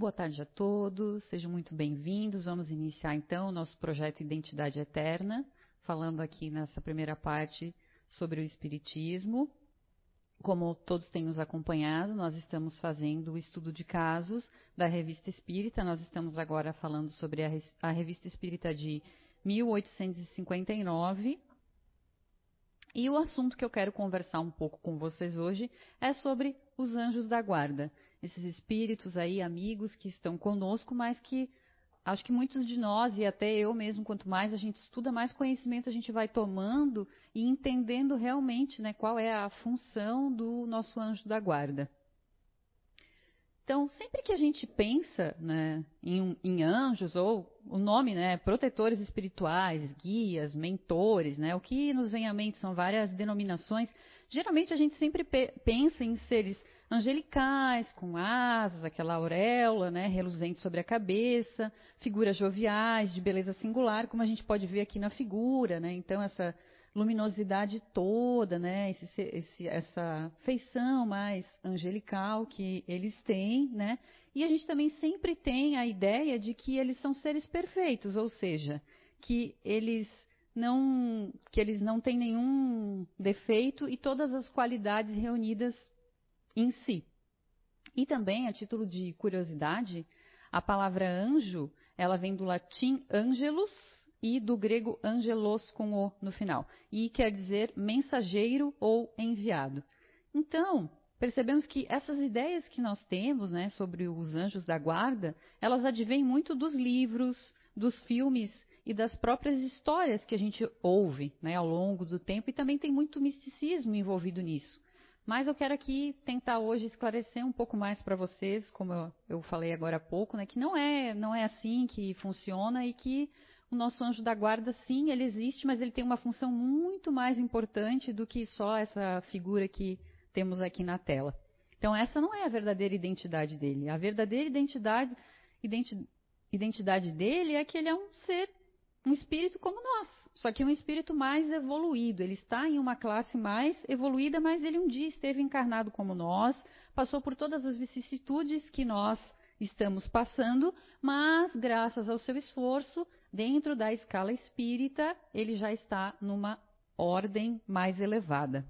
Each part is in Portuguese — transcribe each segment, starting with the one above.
Boa tarde a todos, sejam muito bem-vindos. Vamos iniciar então o nosso projeto Identidade Eterna, falando aqui nessa primeira parte sobre o Espiritismo. Como todos têm nos acompanhado, nós estamos fazendo o estudo de casos da Revista Espírita. Nós estamos agora falando sobre a, Revista Espírita de 1859. E o assunto que eu quero conversar um pouco com vocês hoje é sobre os anjos da guarda. Esses espíritos aí, amigos que estão conosco, mas que acho que muitos de nós, e até eu mesmo, quanto mais a gente estuda, mais conhecimento a gente vai tomando e entendendo realmente né, qual é a função do nosso anjo da guarda. Então, sempre que a gente pensa né, em, em, anjos, ou o nome, né, protetores espirituais, guias, mentores, né, o que nos vem à mente são várias denominações. Geralmente a gente sempre pe pensa em seres angelicais, com asas, aquela auréola né, reluzente sobre a cabeça, figuras joviais, de beleza singular, como a gente pode ver aqui na figura. Né, então, essa luminosidade toda, né? Esse, esse, essa feição mais angelical que eles têm, né? E a gente também sempre tem a ideia de que eles são seres perfeitos, ou seja, que eles não que eles não têm nenhum defeito e todas as qualidades reunidas em si. E também, a título de curiosidade, a palavra anjo, ela vem do latim angelus, e do grego angelos com o no final, e quer dizer mensageiro ou enviado. Então, percebemos que essas ideias que nós temos né, sobre os anjos da guarda, elas advêm muito dos livros, dos filmes e das próprias histórias que a gente ouve né, ao longo do tempo, e também tem muito misticismo envolvido nisso. Mas eu quero aqui tentar hoje esclarecer um pouco mais para vocês, como eu, eu, falei agora há pouco, né, que não é, não é assim que funciona e que o nosso anjo da guarda, sim, ele existe, mas ele tem uma função muito mais importante do que só essa figura que temos aqui na tela. Então, essa não é a verdadeira identidade dele. A verdadeira identidade, identi, identidade dele é que ele é um ser, um espírito como nós, só que um espírito mais evoluído. Ele está em uma classe mais evoluída, mas ele um dia esteve encarnado como nós, passou por todas as vicissitudes que nós estamos passando, mas graças ao seu esforço, dentro da escala espírita, ele já está numa ordem mais elevada.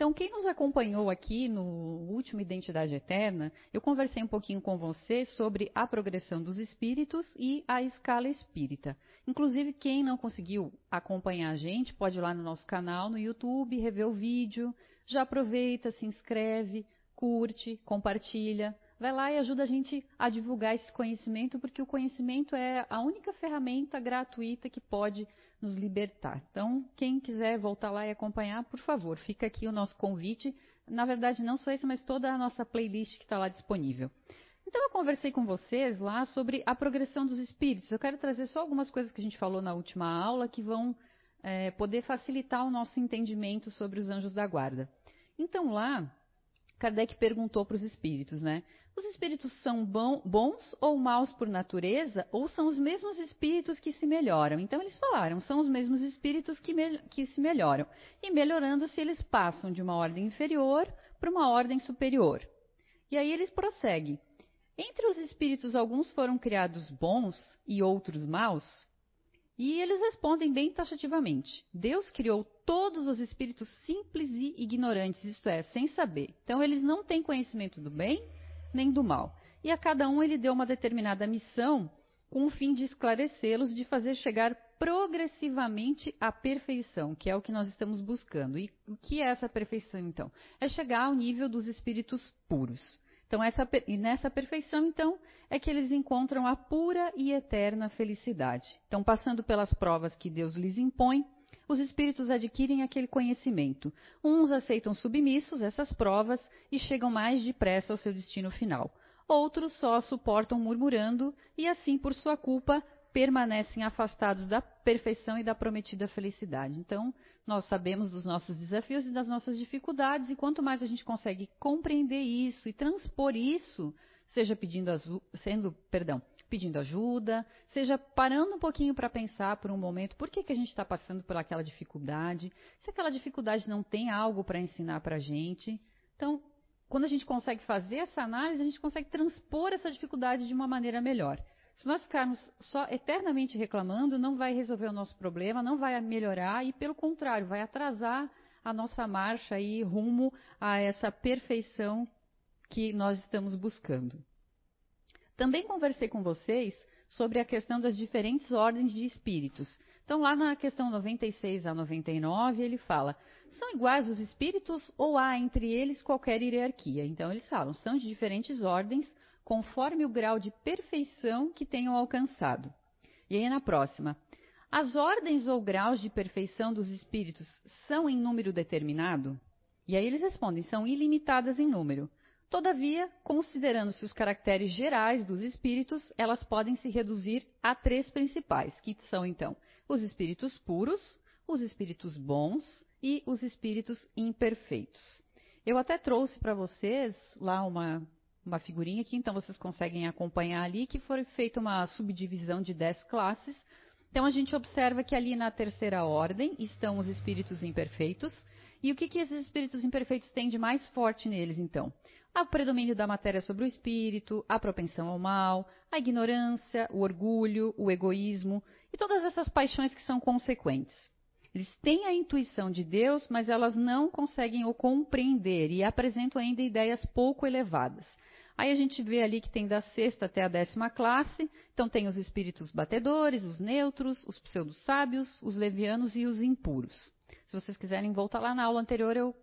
Então, quem nos acompanhou aqui no último Identidade Eterna, eu conversei um pouquinho com você sobre a progressão dos espíritos e a escala espírita. Inclusive, quem não conseguiu acompanhar a gente, pode ir lá no nosso canal no YouTube, rever o vídeo. Já aproveita, se inscreve, curte, compartilha. Vai lá e ajuda a gente a divulgar esse conhecimento, porque o conhecimento é a única ferramenta gratuita que pode nos libertar. Então, quem quiser voltar lá e acompanhar, por favor, fica aqui o nosso convite. Na verdade, não só esse, mas toda a nossa playlist que está lá disponível. Então, eu conversei com vocês lá sobre a progressão dos espíritos. Eu quero trazer só algumas coisas que a gente falou na última aula que vão é, poder facilitar o nosso entendimento sobre os anjos da guarda. Então, lá, Kardec perguntou para os espíritos, né? Os espíritos são bons ou maus por natureza, ou são os mesmos espíritos que se melhoram? Então eles falaram, são os mesmos espíritos que, que se melhoram. E melhorando se eles passam de uma ordem inferior para uma ordem superior. E aí eles prosseguem. Entre os espíritos, alguns foram criados bons e outros maus? E eles respondem bem taxativamente: Deus criou todos os espíritos simples e ignorantes, isto é, sem saber. Então, eles não têm conhecimento do bem nem do mal. E a cada um ele deu uma determinada missão com o fim de esclarecê-los, de fazer chegar progressivamente à perfeição, que é o que nós estamos buscando. E o que é essa perfeição, então? É chegar ao nível dos espíritos puros. Então, essa, e nessa perfeição, então, é que eles encontram a pura e eterna felicidade. Então, passando pelas provas que Deus lhes impõe, os espíritos adquirem aquele conhecimento. Uns aceitam submissos essas provas e chegam mais depressa ao seu destino final. Outros só suportam murmurando e, assim, por sua culpa, permanecem afastados da perfeição e da prometida felicidade. Então, nós sabemos dos nossos desafios e das nossas dificuldades, e quanto mais a gente consegue compreender isso e transpor isso, seja pedindo, sendo, perdão, pedindo ajuda, seja parando um pouquinho para pensar por um momento por que, que a gente está passando por aquela dificuldade, se aquela dificuldade não tem algo para ensinar para a gente. Então, quando a gente consegue fazer essa análise, a gente consegue transpor essa dificuldade de uma maneira melhor. Se nós ficarmos só eternamente reclamando, não vai resolver o nosso problema, não vai melhorar e, pelo contrário, vai atrasar a nossa marcha aí rumo a essa perfeição que nós estamos buscando. Também conversei com vocês sobre a questão das diferentes ordens de espíritos. Então, lá na questão 96 a 99, ele fala: são iguais os espíritos ou há entre eles qualquer hierarquia? Então, eles falam: são de diferentes ordens, conforme o grau de perfeição que tenham alcançado. E aí, na próxima: as ordens ou graus de perfeição dos espíritos são em número determinado? E aí eles respondem: são ilimitadas em número. Todavia, considerando-se os caracteres gerais dos espíritos, elas podem se reduzir a três principais, que são então os espíritos puros, os espíritos bons e os espíritos imperfeitos. Eu até trouxe para vocês lá uma, uma figurinha aqui, então vocês conseguem acompanhar ali, que foi feita uma subdivisão de dez classes. Então a gente observa que ali na terceira ordem estão os espíritos imperfeitos. E o que, que esses espíritos imperfeitos têm de mais forte neles, então? o predomínio da matéria sobre o espírito, a propensão ao mal, a ignorância, o orgulho, o egoísmo e todas essas paixões que são consequentes. Eles têm a intuição de Deus, mas elas não conseguem o compreender e apresentam ainda ideias pouco elevadas. Aí a gente vê ali que tem da sexta até a décima classe, então tem os espíritos batedores, os neutros, os pseudo-sábios, os levianos e os impuros. Se vocês quiserem voltar lá na aula anterior, eu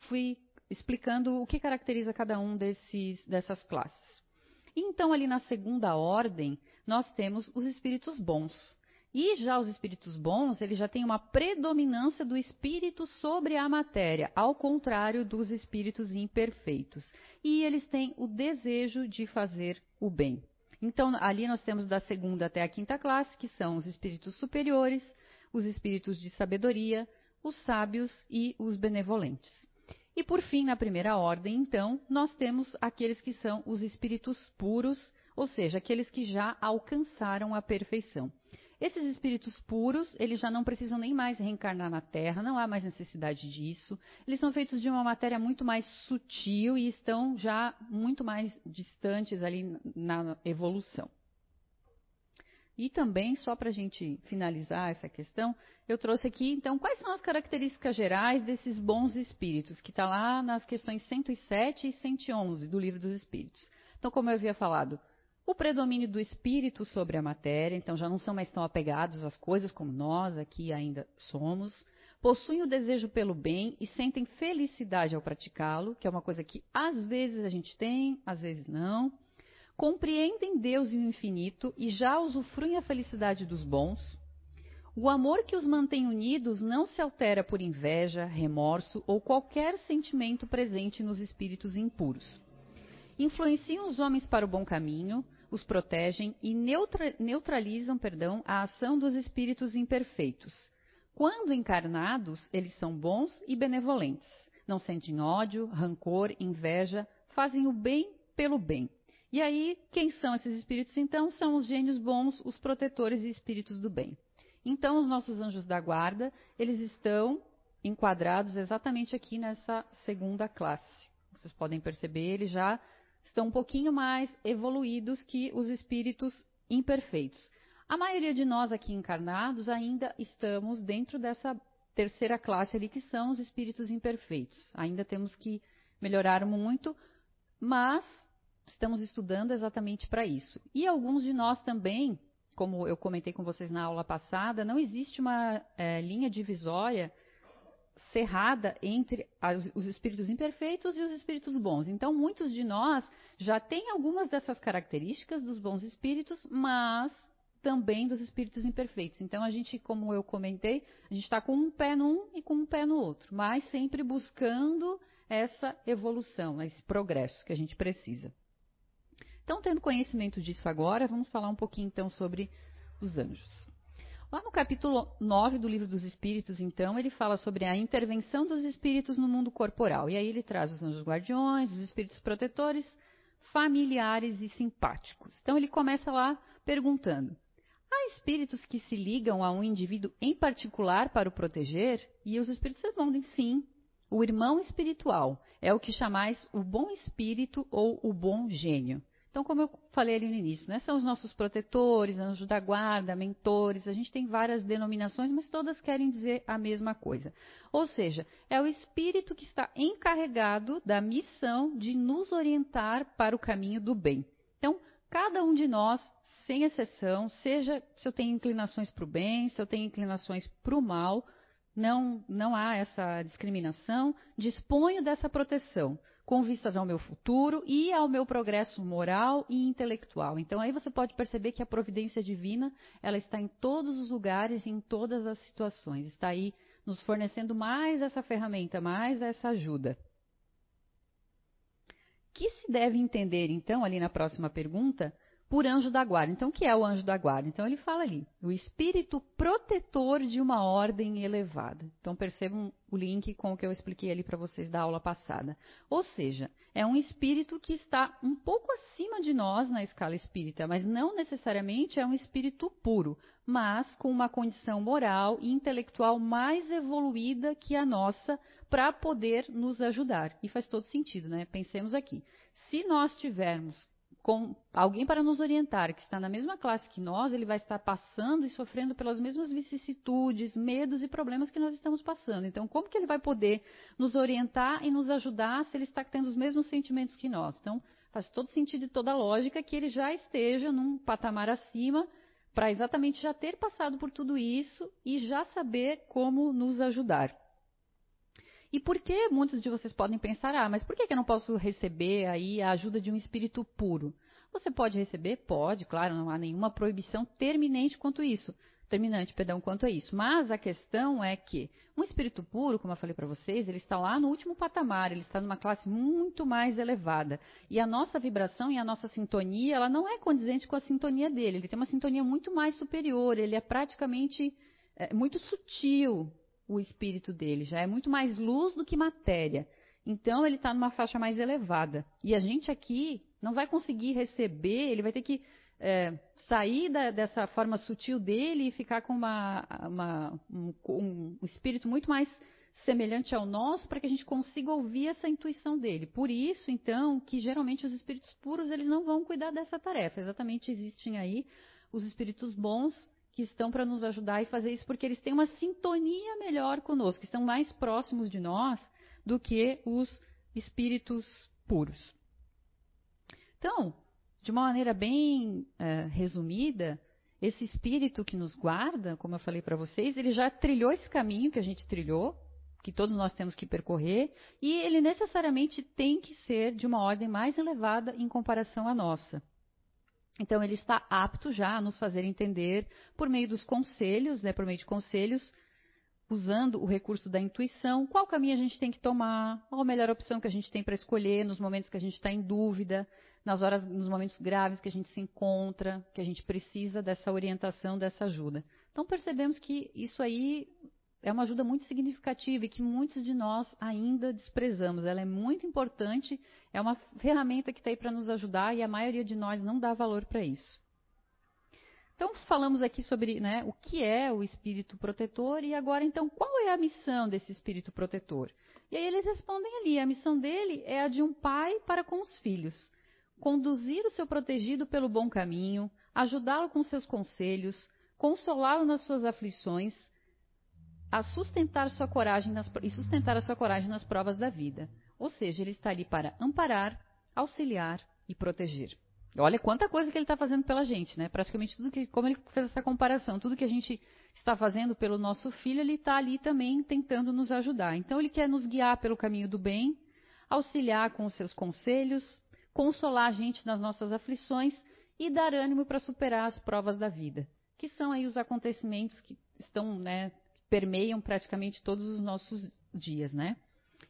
fui explicando o que caracteriza cada um desses, dessas classes. então, ali na segunda ordem, nós temos os espíritos bons. E já os espíritos bons, eles já têm uma predominância do espírito sobre a matéria, ao contrário dos espíritos imperfeitos. E eles têm o desejo de fazer o bem. Então, ali nós temos da segunda até a quinta classe, que são os espíritos superiores, os espíritos de sabedoria, os sábios e os benevolentes. E por fim, na primeira ordem, então, nós temos aqueles que são os espíritos puros, ou seja, aqueles que já alcançaram a perfeição. Esses espíritos puros, eles já não precisam nem mais reencarnar na Terra, não há mais necessidade disso. Eles são feitos de uma matéria muito mais sutil e estão já muito mais distantes ali na evolução. E também, só para a gente finalizar essa questão, eu trouxe aqui, então, quais são as características gerais desses bons espíritos, que está lá nas questões 107 e 111 do Livro dos Espíritos. Então, como eu havia falado, o predomínio do espírito sobre a matéria, então já não são mais tão apegados às coisas como nós aqui ainda somos. Possuem o desejo pelo bem e sentem felicidade ao praticá-lo, que é uma coisa que às vezes a gente tem, às vezes não compreendem Deus e o infinito e já usufruem a felicidade dos bons. O amor que os mantém unidos não se altera por inveja, remorso ou qualquer sentimento presente nos espíritos impuros. Influenciam os homens para o bom caminho, os protegem e neutra neutralizam perdão, a ação dos espíritos imperfeitos. Quando encarnados, eles são bons e benevolentes. Não sentem ódio, rancor, inveja, fazem o bem pelo bem e aí, quem são esses espíritos então? São os gênios bons, os protetores e espíritos do bem. Então, os nossos anjos da guarda, eles estão enquadrados exatamente aqui nessa segunda classe. Vocês podem perceber, eles já estão um pouquinho mais evoluídos que os espíritos imperfeitos. A maioria de nós aqui encarnados ainda estamos dentro dessa terceira classe ali, que são os espíritos imperfeitos. Ainda temos que melhorar muito, mas estamos estudando exatamente para isso. E alguns de nós também, como eu comentei com vocês na aula passada, não existe uma é, linha divisória cerrada entre as, os espíritos imperfeitos e os espíritos bons. Então, muitos de nós já têm algumas dessas características dos bons espíritos, mas também dos espíritos imperfeitos. Então, a gente, como eu comentei, a gente está com um pé num e com um pé no outro, mas sempre buscando essa evolução, esse progresso que a gente precisa. Então, tendo conhecimento disso agora, vamos falar um pouquinho então sobre os anjos. Lá no capítulo 9 do Livro dos Espíritos, então, ele fala sobre a intervenção dos espíritos no mundo corporal. E aí ele traz os anjos guardiões, os espíritos protetores, familiares e simpáticos. Então ele começa lá perguntando: há espíritos que se ligam a um indivíduo em particular para o proteger? E os espíritos respondem: sim. O irmão espiritual é o que chamais o bom espírito ou o bom gênio. Então, como eu falei ali no início, né, são os nossos protetores, anjos da guarda, mentores, a gente tem várias denominações, mas todas querem dizer a mesma coisa. Ou seja, é o espírito que está encarregado da missão de nos orientar para o caminho do bem. Então, cada um de nós, sem exceção, seja se eu tenho inclinações para o bem, se eu tenho inclinações para o mal, não, não há essa discriminação, disponho dessa proteção com vistas ao meu futuro e ao meu progresso moral e intelectual. Então aí você pode perceber que a providência divina, ela está em todos os lugares, em todas as situações. Está aí nos fornecendo mais essa ferramenta, mais essa ajuda. Que se deve entender então ali na próxima pergunta por anjo da guarda. Então, o que é o anjo da guarda? Então, ele fala ali, o espírito protetor de uma ordem elevada. Então, percebam o link com o que eu expliquei ali para vocês da aula passada. Ou seja, é um espírito que está um pouco acima de nós na escala espírita, mas não necessariamente é um espírito puro, mas com uma condição moral e intelectual mais evoluída que a nossa para poder nos ajudar. E faz todo sentido, né? Pensemos aqui. Se nós tivermos com alguém para nos orientar, que está na mesma classe que nós, ele vai estar passando e sofrendo pelas mesmas vicissitudes, medos e problemas que nós estamos passando. Então, como que ele vai poder nos orientar e nos ajudar se ele está tendo os mesmos sentimentos que nós? Então, faz todo sentido e toda lógica que ele já esteja num patamar acima para exatamente já ter passado por tudo isso e já saber como nos ajudar. E por que muitos de vocês podem pensar, ah, mas por que eu não posso receber aí a ajuda de um espírito puro? Você pode receber? Pode, claro, não há nenhuma proibição terminante quanto isso. Terminante, perdão, quanto a isso. Mas a questão é que um espírito puro, como eu falei para vocês, ele está lá no último patamar, ele está numa classe muito mais elevada. E a nossa vibração e a nossa sintonia, ela não é condizente com a sintonia dele. Ele tem uma sintonia muito mais superior, ele é praticamente é, muito sutil, o espírito dele, já é muito mais luz do que matéria. Então ele está numa faixa mais elevada. E a gente aqui não vai conseguir receber, ele vai ter que é, sair da, dessa forma sutil dele e ficar com uma, uma, um, um, espírito muito mais semelhante ao nosso para que a gente consiga ouvir essa intuição dele. Por isso, então, que geralmente os espíritos puros eles não vão cuidar dessa tarefa. Exatamente existem aí os espíritos bons que estão para nos ajudar e fazer isso porque eles têm uma sintonia melhor conosco, estão mais próximos de nós do que os espíritos puros. Então, de uma maneira bem é, resumida, esse espírito que nos guarda, como eu falei para vocês, ele já trilhou esse caminho que a gente trilhou, que todos nós temos que percorrer, e ele necessariamente tem que ser de uma ordem mais elevada em comparação à nossa. Então, ele está apto já a nos fazer entender, por meio dos conselhos, né, por meio de conselhos, usando o recurso da intuição, qual caminho a gente tem que tomar, qual a melhor opção que a gente tem para escolher nos momentos que a gente está em dúvida, nas horas, nos momentos graves que a gente se encontra, que a gente precisa dessa orientação, dessa ajuda. Então, percebemos que isso aí é uma ajuda muito significativa e que muitos de nós ainda desprezamos. Ela é muito importante, é uma ferramenta que está aí para nos ajudar e a maioria de nós não dá valor para isso. Então, falamos aqui sobre né, o que é o espírito protetor e agora, então, qual é a missão desse espírito protetor? E aí eles respondem ali: a missão dele é a de um pai para com os filhos. Conduzir o seu protegido pelo bom caminho, ajudá-lo com seus conselhos, consolá-lo nas suas aflições, a sustentar sua coragem nas, e sustentar a sua coragem nas provas da vida. Ou seja, ele está ali para amparar, auxiliar e proteger. Olha quanta coisa que ele está fazendo pela gente, né? Praticamente tudo que, como ele fez essa comparação, tudo que a gente está fazendo pelo nosso filho, ele está ali também tentando nos ajudar. Então, ele quer nos guiar pelo caminho do bem, auxiliar com os seus conselhos, consolar a gente nas nossas aflições e dar ânimo para superar as provas da vida, que são aí os acontecimentos que estão, né, permeiam praticamente todos os nossos dias, né?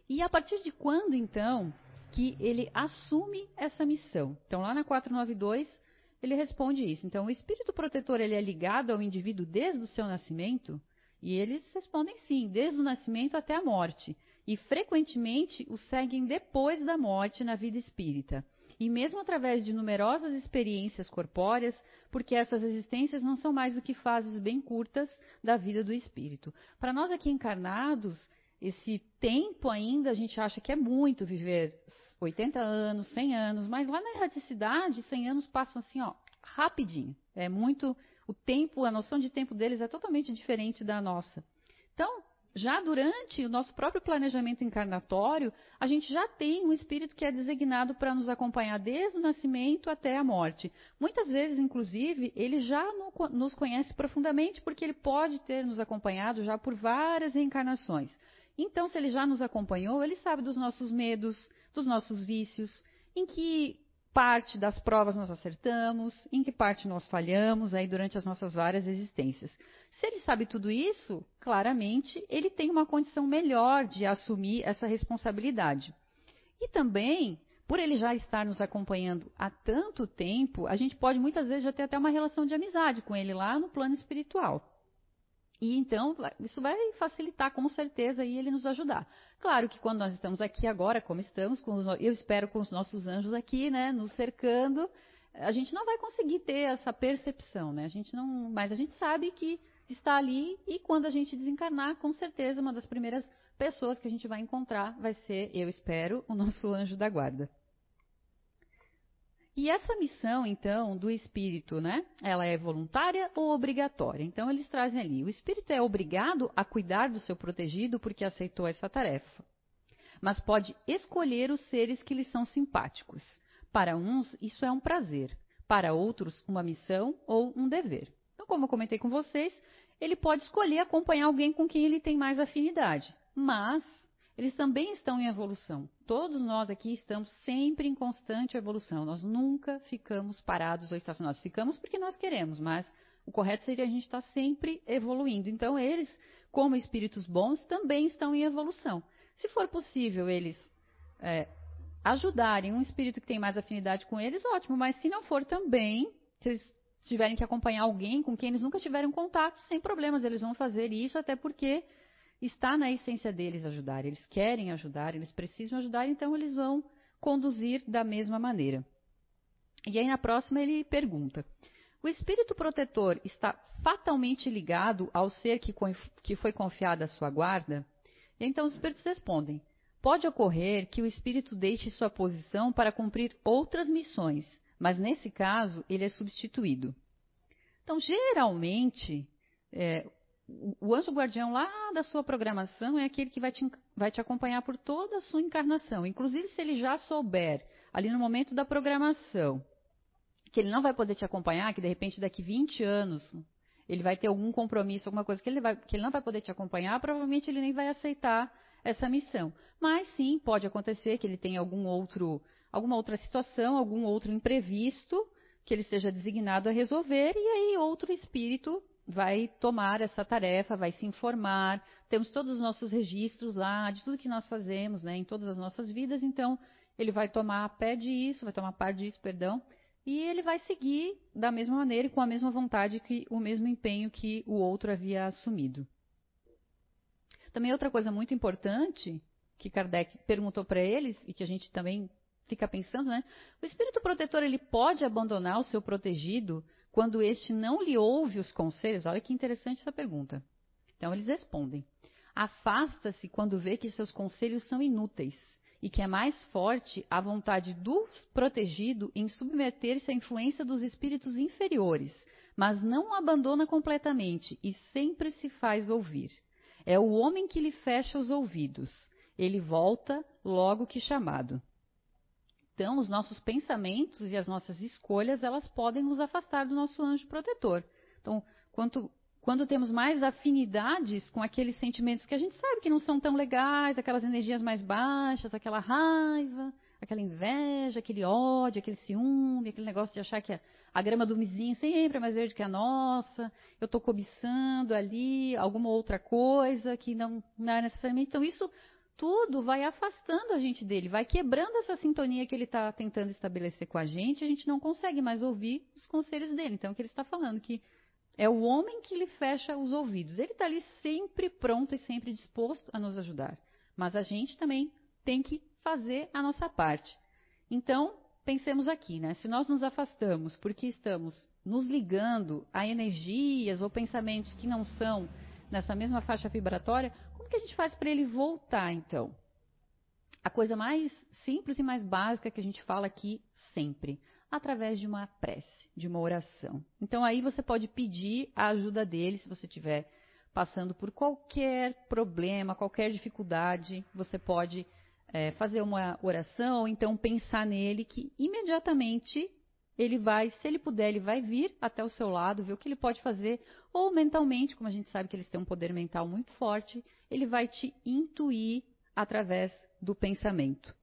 E a partir de quando, então, que ele assume essa missão? Então, lá na 492, ele responde isso. Então, o espírito protetor ele é ligado ao indivíduo desde o seu nascimento? E eles respondem sim, desde o nascimento até a morte. E frequentemente o seguem depois da morte na vida espírita e mesmo através de numerosas experiências corpóreas, porque essas existências não são mais do que fases bem curtas da vida do espírito. Para nós aqui encarnados, esse tempo ainda a gente acha que é muito viver 80 anos, 100 anos, mas lá na erraticidade, 100 anos passam assim, ó, rapidinho. É muito o tempo, a noção de tempo deles é totalmente diferente da nossa. Então, já durante o nosso próprio planejamento encarnatório, a gente já tem um espírito que é designado para nos acompanhar desde o nascimento até a morte. Muitas vezes, inclusive, ele já nos conhece profundamente porque ele pode ter nos acompanhado já por várias reencarnações. Então, se ele já nos acompanhou, ele sabe dos nossos medos, dos nossos vícios, em que parte das provas nós acertamos, em que parte nós falhamos aí durante as nossas várias existências. Se ele sabe tudo isso, claramente ele tem uma condição melhor de assumir essa responsabilidade. E também, por ele já estar nos acompanhando há tanto tempo, a gente pode muitas vezes já ter até uma relação de amizade com ele lá no plano espiritual. E então, isso vai facilitar com certeza e ele nos ajudar. Claro que quando nós estamos aqui agora, como estamos, os, eu espero com os nossos anjos aqui, né, nos cercando, a gente não vai conseguir ter essa percepção, né? A gente não, mas a gente sabe que está ali e quando a gente desencarnar, com certeza uma das primeiras pessoas que a gente vai encontrar vai ser, eu espero, o nosso anjo da guarda. E essa missão, então, do espírito, né? Ela é voluntária ou obrigatória? Então, eles trazem ali: o espírito é obrigado a cuidar do seu protegido porque aceitou essa tarefa. Mas pode escolher os seres que lhe são simpáticos. Para uns, isso é um prazer. Para outros, uma missão ou um dever. Então, como eu comentei com vocês, ele pode escolher acompanhar alguém com quem ele tem mais afinidade. Mas eles também estão em evolução. Todos nós aqui estamos sempre em constante evolução. Nós nunca ficamos parados ou estacionados. Ficamos porque nós queremos, mas o correto seria a gente estar sempre evoluindo. Então, eles, como espíritos bons, também estão em evolução. Se for possível eles é, ajudarem um espírito que tem mais afinidade com eles, ótimo. Mas se não for também, se eles tiverem que acompanhar alguém com quem eles nunca tiveram contato, sem problemas, eles vão fazer isso, até porque está na essência deles ajudar. Eles querem ajudar, eles precisam ajudar, então eles vão conduzir da mesma maneira. E aí na próxima ele pergunta: o espírito protetor está fatalmente ligado ao ser que, que foi confiado à sua guarda? E então os espíritos respondem: pode ocorrer que o espírito deixe sua posição para cumprir outras missões, mas nesse caso ele é substituído. Então, geralmente, é, o anjo guardião lá da sua programação é aquele que vai te, vai te acompanhar por toda a sua encarnação. Inclusive, se ele já souber, ali no momento da programação, que ele não vai poder te acompanhar, que de repente daqui 20 anos ele vai ter algum compromisso, alguma coisa que ele, vai, que ele não vai poder te acompanhar, provavelmente ele nem vai aceitar essa missão. Mas sim, pode acontecer que ele tenha algum outro, alguma outra situação, algum outro imprevisto que ele seja designado a resolver, e aí outro espírito vai tomar essa tarefa, vai se informar. Temos todos os nossos registros lá, de tudo que nós fazemos, né, em todas as nossas vidas. Então, ele vai tomar pé disso, vai tomar parte disso, perdão, e ele vai seguir da mesma maneira e com a mesma vontade que o mesmo empenho que o outro havia assumido. Também outra coisa muito importante que Kardec perguntou para eles e que a gente também fica pensando, né? O espírito protetor ele pode abandonar o seu protegido quando este não lhe ouve os conselhos, olha que interessante essa pergunta. Então eles respondem: afasta-se quando vê que seus conselhos são inúteis e que é mais forte a vontade do protegido em submeter-se à influência dos espíritos inferiores, mas não o abandona completamente e sempre se faz ouvir. É o homem que lhe fecha os ouvidos. Ele volta logo que chamado. Então, os nossos pensamentos e as nossas escolhas, elas podem nos afastar do nosso anjo protetor. Então, quanto, quando temos mais afinidades com aqueles sentimentos que a gente sabe que não são tão legais, aquelas energias mais baixas, aquela raiva, aquela inveja, aquele ódio, aquele ciúme, aquele negócio de achar que a, a grama do vizinho sempre é mais verde que a nossa, eu estou cobiçando ali alguma outra coisa que não, não é necessariamente. Então, isso tudo vai afastando a gente dele, vai quebrando essa sintonia que ele está tentando estabelecer com a gente, a gente não consegue mais ouvir os conselhos dele. Então, o que ele está falando? Que é o homem que lhe fecha os ouvidos. Ele está ali sempre pronto e sempre disposto a nos ajudar. Mas a gente também tem que fazer a nossa parte. Então, pensemos aqui, né? Se nós nos afastamos porque estamos nos ligando a energias ou pensamentos que não são nessa mesma faixa vibratória, como que a gente faz para ele voltar, então? A coisa mais simples e mais básica que a gente fala aqui sempre, através de uma prece, de uma oração. Então aí você pode pedir a ajuda dele se você tiver passando por qualquer problema, qualquer dificuldade, você pode é, fazer uma oração, ou então pensar nele que imediatamente ele vai, se ele puder, ele vai vir até o seu lado, ver o que ele pode fazer, ou mentalmente, como a gente sabe que eles têm um poder mental muito forte, ele vai te intuir através do pensamento.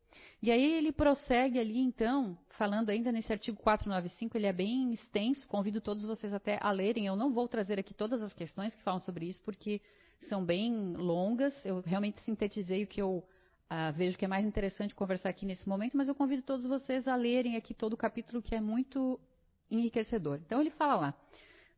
E aí ele prossegue ali, então, falando ainda nesse artigo 495, ele é bem extenso, convido todos vocês até a lerem. Eu não vou trazer aqui todas as questões que falam sobre isso, porque são bem longas. Eu realmente sintetizei o que eu uh, vejo que é mais interessante conversar aqui nesse momento, mas eu convido todos vocês a lerem aqui todo o capítulo que é muito enriquecedor. Então ele fala lá: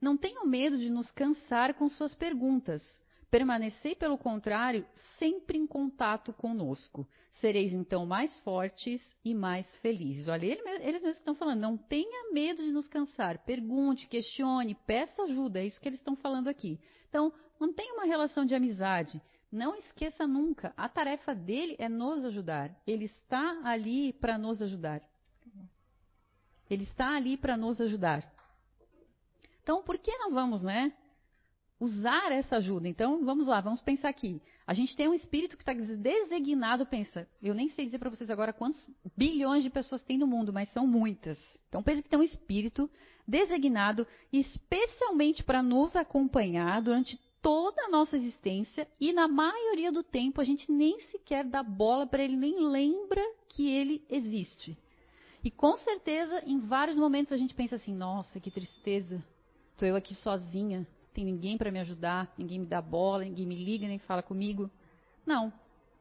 Não tenham medo de nos cansar com suas perguntas. Permanecei, pelo contrário, sempre em contato conosco. Sereis então mais fortes e mais felizes. Olha, eles mesmos estão falando, não tenha medo de nos cansar. Pergunte, questione, peça ajuda. É isso que eles estão falando aqui. Então, mantenha uma relação de amizade. Não esqueça nunca, a tarefa dele é nos ajudar. Ele está ali para nos ajudar. Ele está ali para nos ajudar. Então, por que não vamos, né? Usar essa ajuda. Então, vamos lá, vamos pensar aqui. A gente tem um espírito que está designado, pensa. Eu nem sei dizer para vocês agora quantos bilhões de pessoas tem no mundo, mas são muitas. Então, pensa que tem um espírito designado especialmente para nos acompanhar durante toda a nossa existência e na maioria do tempo a gente nem sequer dá bola para ele, nem lembra que ele existe. E com certeza, em vários momentos a gente pensa assim: nossa, que tristeza, estou eu aqui sozinha, tem ninguém para me ajudar, ninguém me dá bola, ninguém me liga, nem fala comigo. Não,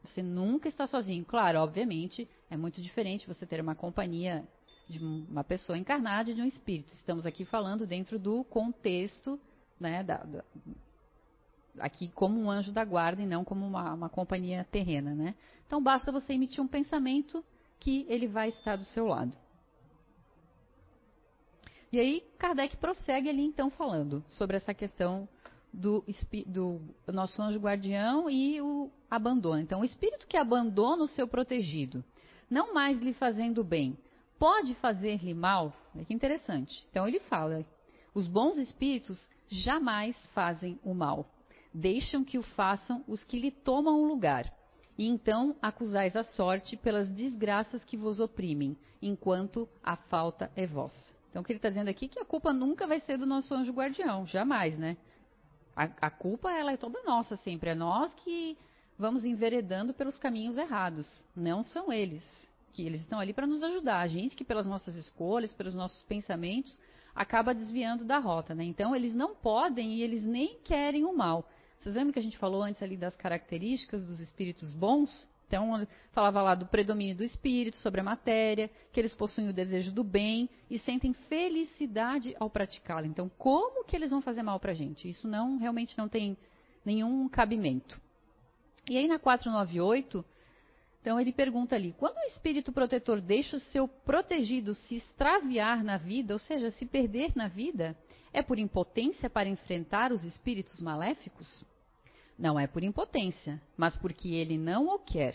você nunca está sozinho. Claro, obviamente, é muito diferente você ter uma companhia de uma pessoa encarnada e de um espírito. Estamos aqui falando dentro do contexto né, da, da, aqui como um anjo da guarda e não como uma, uma companhia terrena, né? Então basta você emitir um pensamento que ele vai estar do seu lado. E aí Kardec prossegue ali então falando sobre essa questão do, do, nosso anjo guardião e o abandono. Então, o espírito que abandona o seu protegido, não mais lhe fazendo bem, pode fazer-lhe mal? É que interessante. Então, ele fala: os bons espíritos jamais fazem o mal deixam que o façam os que lhe tomam o lugar. E então acusais a sorte pelas desgraças que vos oprimem, enquanto a falta é vossa. Então o que ele está dizendo aqui é que a culpa nunca vai ser do nosso anjo guardião, jamais, né? A, a culpa ela é toda nossa sempre, é nós que vamos enveredando pelos caminhos errados, não são eles. Que eles estão ali para nos ajudar, a gente que pelas nossas escolhas, pelos nossos pensamentos, acaba desviando da rota, né? Então eles não podem e eles nem querem o mal. Vocês lembram que a gente falou antes ali das características dos espíritos bons? Então, falava lá do predomínio do espírito sobre a matéria, que eles possuem o desejo do bem e sentem felicidade ao praticá-lo. Então, como que eles vão fazer mal para a gente? Isso não realmente não tem nenhum cabimento. E aí na 498, então ele pergunta ali: quando o espírito protetor deixa o seu protegido se extraviar na vida, ou seja, se perder na vida, é por impotência para enfrentar os espíritos maléficos? Não é por impotência, mas porque ele não o quer.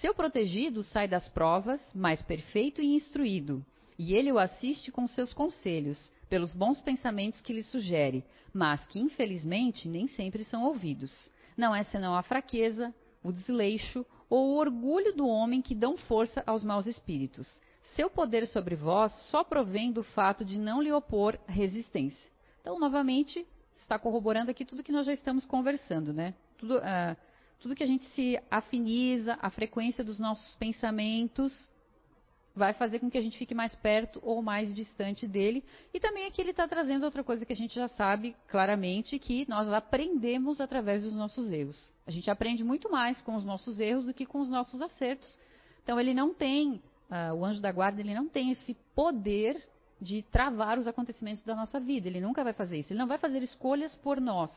Seu protegido sai das provas mais perfeito e instruído, e ele o assiste com seus conselhos, pelos bons pensamentos que lhe sugere, mas que infelizmente nem sempre são ouvidos. Não é senão a fraqueza, o desleixo ou o orgulho do homem que dão força aos maus espíritos. Seu poder sobre vós só provém do fato de não lhe opor resistência. Então, novamente, está corroborando aqui tudo que nós já estamos conversando, né? Tudo, uh, tudo que a gente se afiniza, a frequência dos nossos pensamentos, vai fazer com que a gente fique mais perto ou mais distante dele. E também aqui ele está trazendo outra coisa que a gente já sabe claramente, que nós aprendemos através dos nossos erros. A gente aprende muito mais com os nossos erros do que com os nossos acertos. Então ele não tem, uh, o anjo da guarda, ele não tem esse poder de travar os acontecimentos da nossa vida. Ele nunca vai fazer isso. Ele não vai fazer escolhas por nós.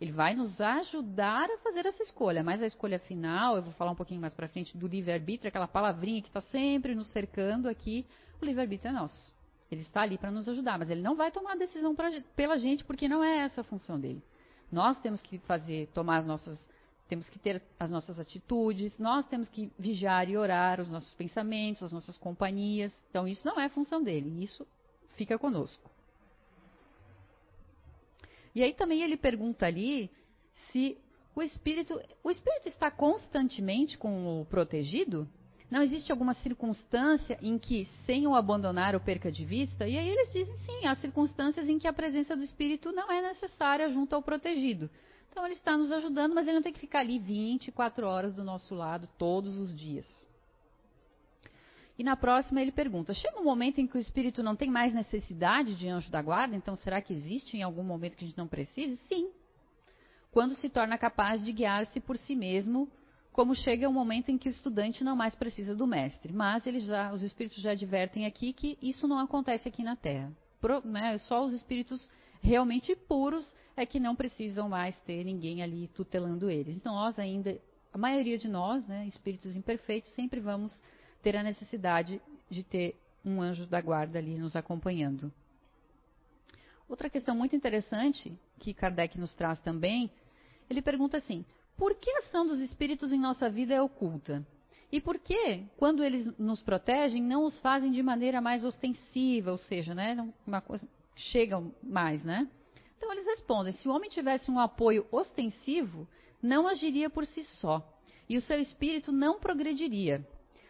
Ele vai nos ajudar a fazer essa escolha, mas a escolha final, eu vou falar um pouquinho mais para frente do livre-arbítrio, aquela palavrinha que está sempre nos cercando aqui, o livre-arbítrio é nosso. Ele está ali para nos ajudar, mas ele não vai tomar a decisão pra, pela gente, porque não é essa a função dele. Nós temos que fazer, tomar as nossas temos que ter as nossas atitudes, nós temos que vigiar e orar os nossos pensamentos, as nossas companhias. Então, isso não é função dele, isso fica conosco. E aí também ele pergunta ali se o espírito, o espírito está constantemente com o protegido? Não existe alguma circunstância em que, sem o abandonar, o perca de vista? E aí eles dizem sim, há circunstâncias em que a presença do espírito não é necessária junto ao protegido. Então ele está nos ajudando, mas ele não tem que ficar ali 24 horas do nosso lado todos os dias. E na próxima ele pergunta: chega um momento em que o espírito não tem mais necessidade de anjo da guarda? Então será que existe em algum momento que a gente não precise? Sim. Quando se torna capaz de guiar-se por si mesmo, como chega um momento em que o estudante não mais precisa do mestre. Mas eles já, os espíritos já advertem aqui que isso não acontece aqui na Terra. Pro, né, só os espíritos realmente puros é que não precisam mais ter ninguém ali tutelando eles. Então, nós ainda, a maioria de nós, né, espíritos imperfeitos, sempre vamos ter a necessidade de ter um anjo da guarda ali nos acompanhando. Outra questão muito interessante que Kardec nos traz também, ele pergunta assim: por que a ação dos espíritos em nossa vida é oculta? E por que, quando eles nos protegem, não os fazem de maneira mais ostensiva, ou seja, né, uma coisa, chegam mais, né? Então eles respondem: se o homem tivesse um apoio ostensivo, não agiria por si só, e o seu espírito não progrediria.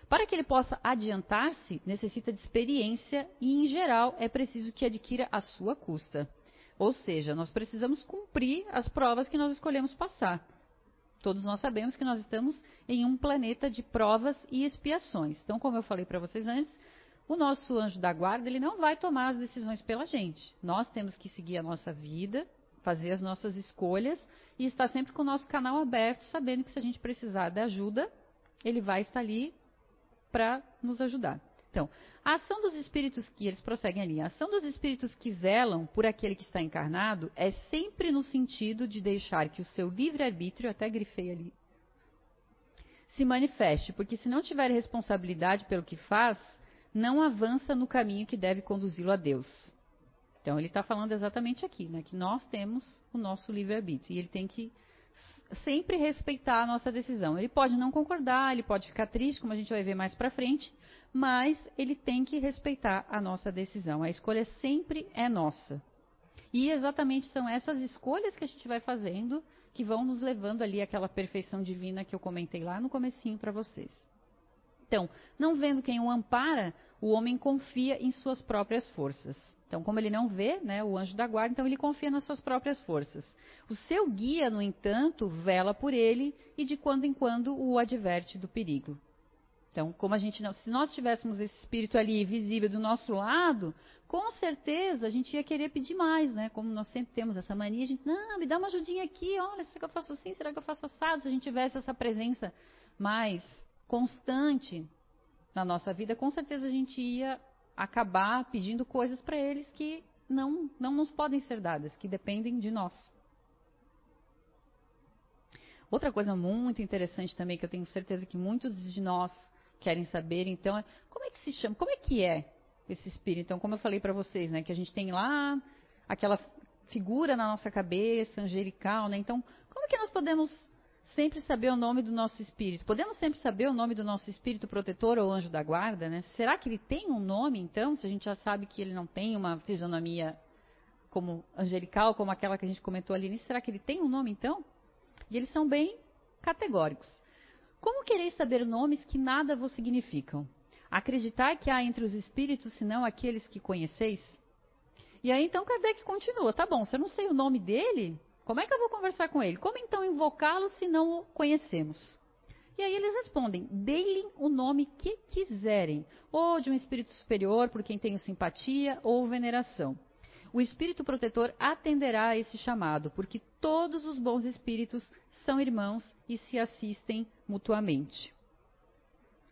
Para que ele possa adiantar-se, necessita de experiência e, em geral, é preciso que adquira a sua custa. Ou seja, nós precisamos cumprir as provas que nós escolhemos passar. Todos nós sabemos que nós estamos em um planeta de provas e expiações. Então, como eu falei para vocês antes, o nosso anjo da guarda, ele não vai tomar as decisões pela gente. Nós temos que seguir a nossa vida, fazer as nossas escolhas e estar sempre com o nosso canal aberto, sabendo que se a gente precisar de ajuda, ele vai estar ali para nos ajudar. Então, a ação dos espíritos que eles prosseguem ali, a ação dos espíritos que zelam por aquele que está encarnado é sempre no sentido de deixar que o seu livre-arbítrio, até grifei ali, se manifeste, porque se não tiver responsabilidade pelo que faz, não avança no caminho que deve conduzi-lo a Deus. Então ele está falando exatamente aqui, né, que nós temos o nosso livre-arbítrio e ele tem que sempre respeitar a nossa decisão. Ele pode não concordar, ele pode ficar triste, como a gente vai ver mais para frente, mas ele tem que respeitar a nossa decisão. A escolha sempre é nossa. E exatamente são essas escolhas que a gente vai fazendo que vão nos levando ali àquela perfeição divina que eu comentei lá no comecinho para vocês. Então, não vendo quem o ampara, o homem confia em suas próprias forças. Então, como ele não vê, né, o anjo da guarda, então ele confia nas suas próprias forças. O seu guia, no entanto, vela por ele e de quando em quando o adverte do perigo. Então, como a gente não, se nós tivéssemos esse espírito ali visível do nosso lado, com certeza a gente ia querer pedir mais, né? Como nós sempre temos essa mania, a gente, não, me dá uma ajudinha aqui, olha, será que eu faço assim, será que eu faço assado? Se a gente tivesse essa presença mais constante na nossa vida, com certeza a gente ia acabar pedindo coisas para eles que não, não nos podem ser dadas, que dependem de nós. Outra coisa muito interessante também, que eu tenho certeza que muitos de nós querem saber, então, é como é que se chama, como é que é esse espírito? Então, como eu falei para vocês, né, que a gente tem lá aquela figura na nossa cabeça, angelical, né? Então, como é que nós podemos sempre saber o nome do nosso espírito. Podemos sempre saber o nome do nosso espírito protetor ou anjo da guarda, né? Será que ele tem um nome, então? Se a gente já sabe que ele não tem uma fisionomia como angelical, como aquela que a gente comentou ali, será que ele tem um nome, então? E eles são bem categóricos. Como quereis saber nomes que nada vos significam? Acreditar que há entre os espíritos, senão aqueles que conheceis? E aí então Kardec continua, tá bom, se eu não sei o nome dele, como é que eu vou conversar com ele? Como então invocá-lo se não o conhecemos? E aí eles respondem: deem o nome que quiserem, ou de um espírito superior por quem tenho simpatia ou veneração. O espírito protetor atenderá a esse chamado, porque todos os bons espíritos são irmãos e se assistem mutuamente.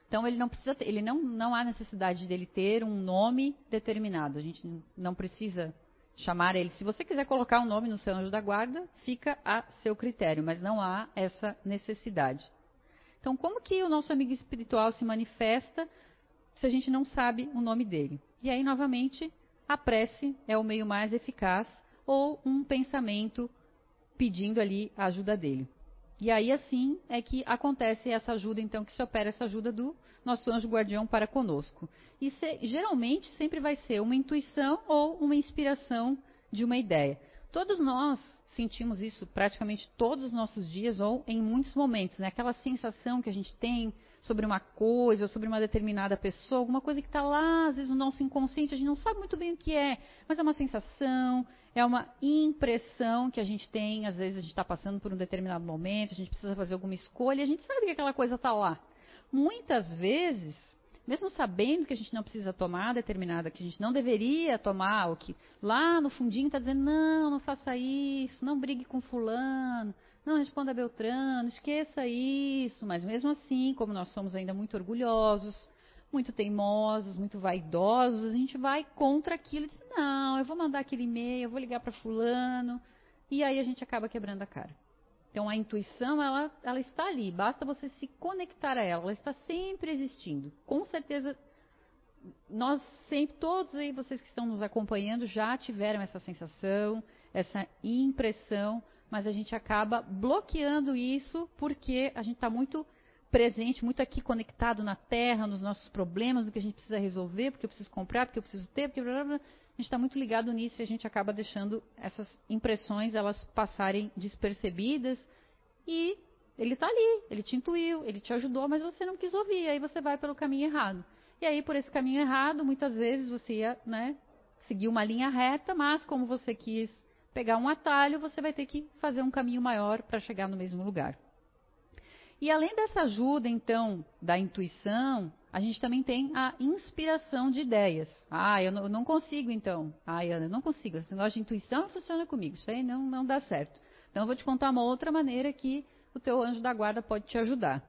Então ele não precisa ele não, não há necessidade dele ter um nome determinado. A gente não precisa chamar ele. Se você quiser colocar um nome no seu anjo da guarda, fica a seu critério, mas não há essa necessidade. Então, como que o nosso amigo espiritual se manifesta se a gente não sabe o nome dele? E aí, novamente, a prece é o meio mais eficaz ou um pensamento pedindo ali a ajuda dele. E aí assim é que acontece essa ajuda, então, que se opera essa ajuda do nosso anjo guardião para conosco. E se, geralmente sempre vai ser uma intuição ou uma inspiração de uma ideia. Todos nós sentimos isso praticamente todos os nossos dias ou em muitos momentos, né? Aquela sensação que a gente tem sobre uma coisa, sobre uma determinada pessoa, alguma coisa que está lá, às vezes no nosso inconsciente, a gente não sabe muito bem o que é, mas é uma sensação, é uma impressão que a gente tem, às vezes a gente está passando por um determinado momento, a gente precisa fazer alguma escolha, e a gente sabe que aquela coisa está lá. Muitas vezes, mesmo sabendo que a gente não precisa tomar determinada, que a gente não deveria tomar, ou que lá no fundinho está dizendo, não, não faça isso, não brigue com fulano, não responda Beltrano, esqueça isso. Mas mesmo assim, como nós somos ainda muito orgulhosos, muito teimosos, muito vaidosos, a gente vai contra aquilo e diz, não, eu vou mandar aquele e-mail, eu vou ligar para fulano, e aí a gente acaba quebrando a cara. Então a intuição, ela, ela está ali, basta você se conectar a ela, ela está sempre existindo. Com certeza, nós sempre, todos aí, vocês que estão nos acompanhando, já tiveram essa sensação, essa impressão, mas a gente acaba bloqueando isso porque a gente está muito presente, muito aqui conectado na Terra, nos nossos problemas, no que a gente precisa resolver, porque eu preciso comprar, porque eu preciso ter, porque blá, blá, blá. a gente está muito ligado nisso e a gente acaba deixando essas impressões elas passarem despercebidas e ele está ali, ele te intuiu, ele te ajudou, mas você não quis ouvir, aí você vai pelo caminho errado. E aí por esse caminho errado, muitas vezes você ia, né, seguir uma linha reta, mas como você quis pegar um atalho, você vai ter que fazer um caminho maior para chegar no mesmo lugar. E além dessa ajuda, então, da intuição, a gente também tem a inspiração de ideias. Ah, eu não, eu não consigo, então. Ah, Ana, eu não consigo. Esse negócio de intuição não funciona comigo. Isso aí não, não dá certo. Então, eu vou te contar uma outra maneira que o teu anjo da guarda pode te ajudar.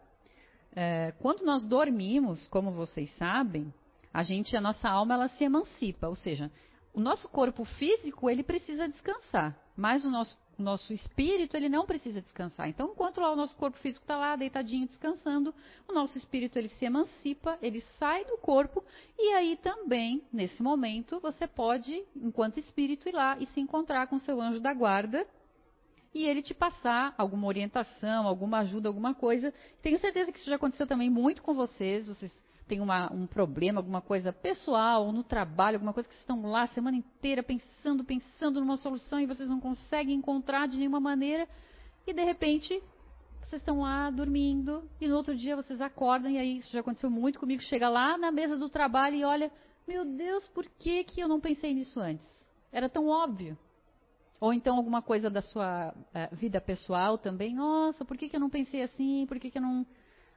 É, quando nós dormimos, como vocês sabem, a gente, a nossa alma, ela se emancipa. Ou seja, o nosso corpo físico, ele precisa descansar. Mas o nosso nosso espírito ele não precisa descansar. Então, enquanto lá o nosso corpo físico está lá deitadinho descansando, o nosso espírito ele se emancipa, ele sai do corpo e aí também nesse momento você pode, enquanto espírito, ir lá e se encontrar com seu anjo da guarda e ele te passar alguma orientação, alguma ajuda, alguma coisa. Tenho certeza que isso já aconteceu também muito com vocês. Vocês tem uma, um problema, alguma coisa pessoal, no trabalho, alguma coisa que vocês estão lá a semana inteira pensando, pensando numa solução e vocês não conseguem encontrar de nenhuma maneira, e de repente vocês estão lá dormindo e no outro dia vocês acordam, e aí isso já aconteceu muito comigo, chega lá na mesa do trabalho e olha, meu Deus, por que, que eu não pensei nisso antes? Era tão óbvio. Ou então alguma coisa da sua uh, vida pessoal também, nossa, por que, que eu não pensei assim? Por que, que eu não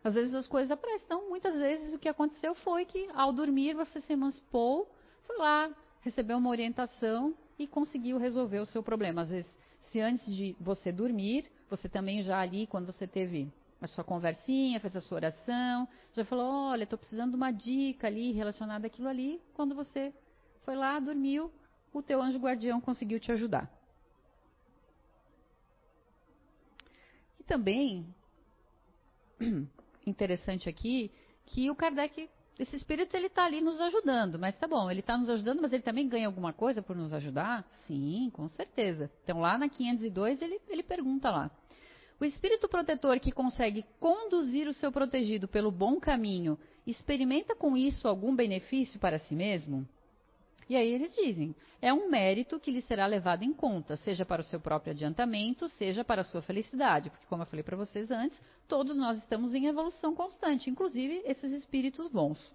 às vezes as coisas aparecem. Então, muitas vezes o que aconteceu foi que ao dormir você se emancipou, foi lá, recebeu uma orientação e conseguiu resolver o seu problema. Às vezes, se antes de você dormir, você também já ali, quando você teve a sua conversinha, fez a sua oração, já falou, olha, estou precisando de uma dica ali relacionada àquilo ali. Quando você foi lá, dormiu, o teu anjo guardião conseguiu te ajudar. E também interessante aqui que o Kardec, esse espírito, ele está ali nos ajudando. Mas tá bom, ele está nos ajudando, mas ele também ganha alguma coisa por nos ajudar? Sim, com certeza. Então lá na 502 ele, ele pergunta lá. O espírito protetor que consegue conduzir o seu protegido pelo bom caminho, experimenta com isso algum benefício para si mesmo? E aí eles dizem: é um mérito que lhe será levado em conta, seja para o seu próprio adiantamento, seja para a sua felicidade, porque, como eu falei para vocês antes, todos nós estamos em evolução constante, inclusive esses espíritos bons.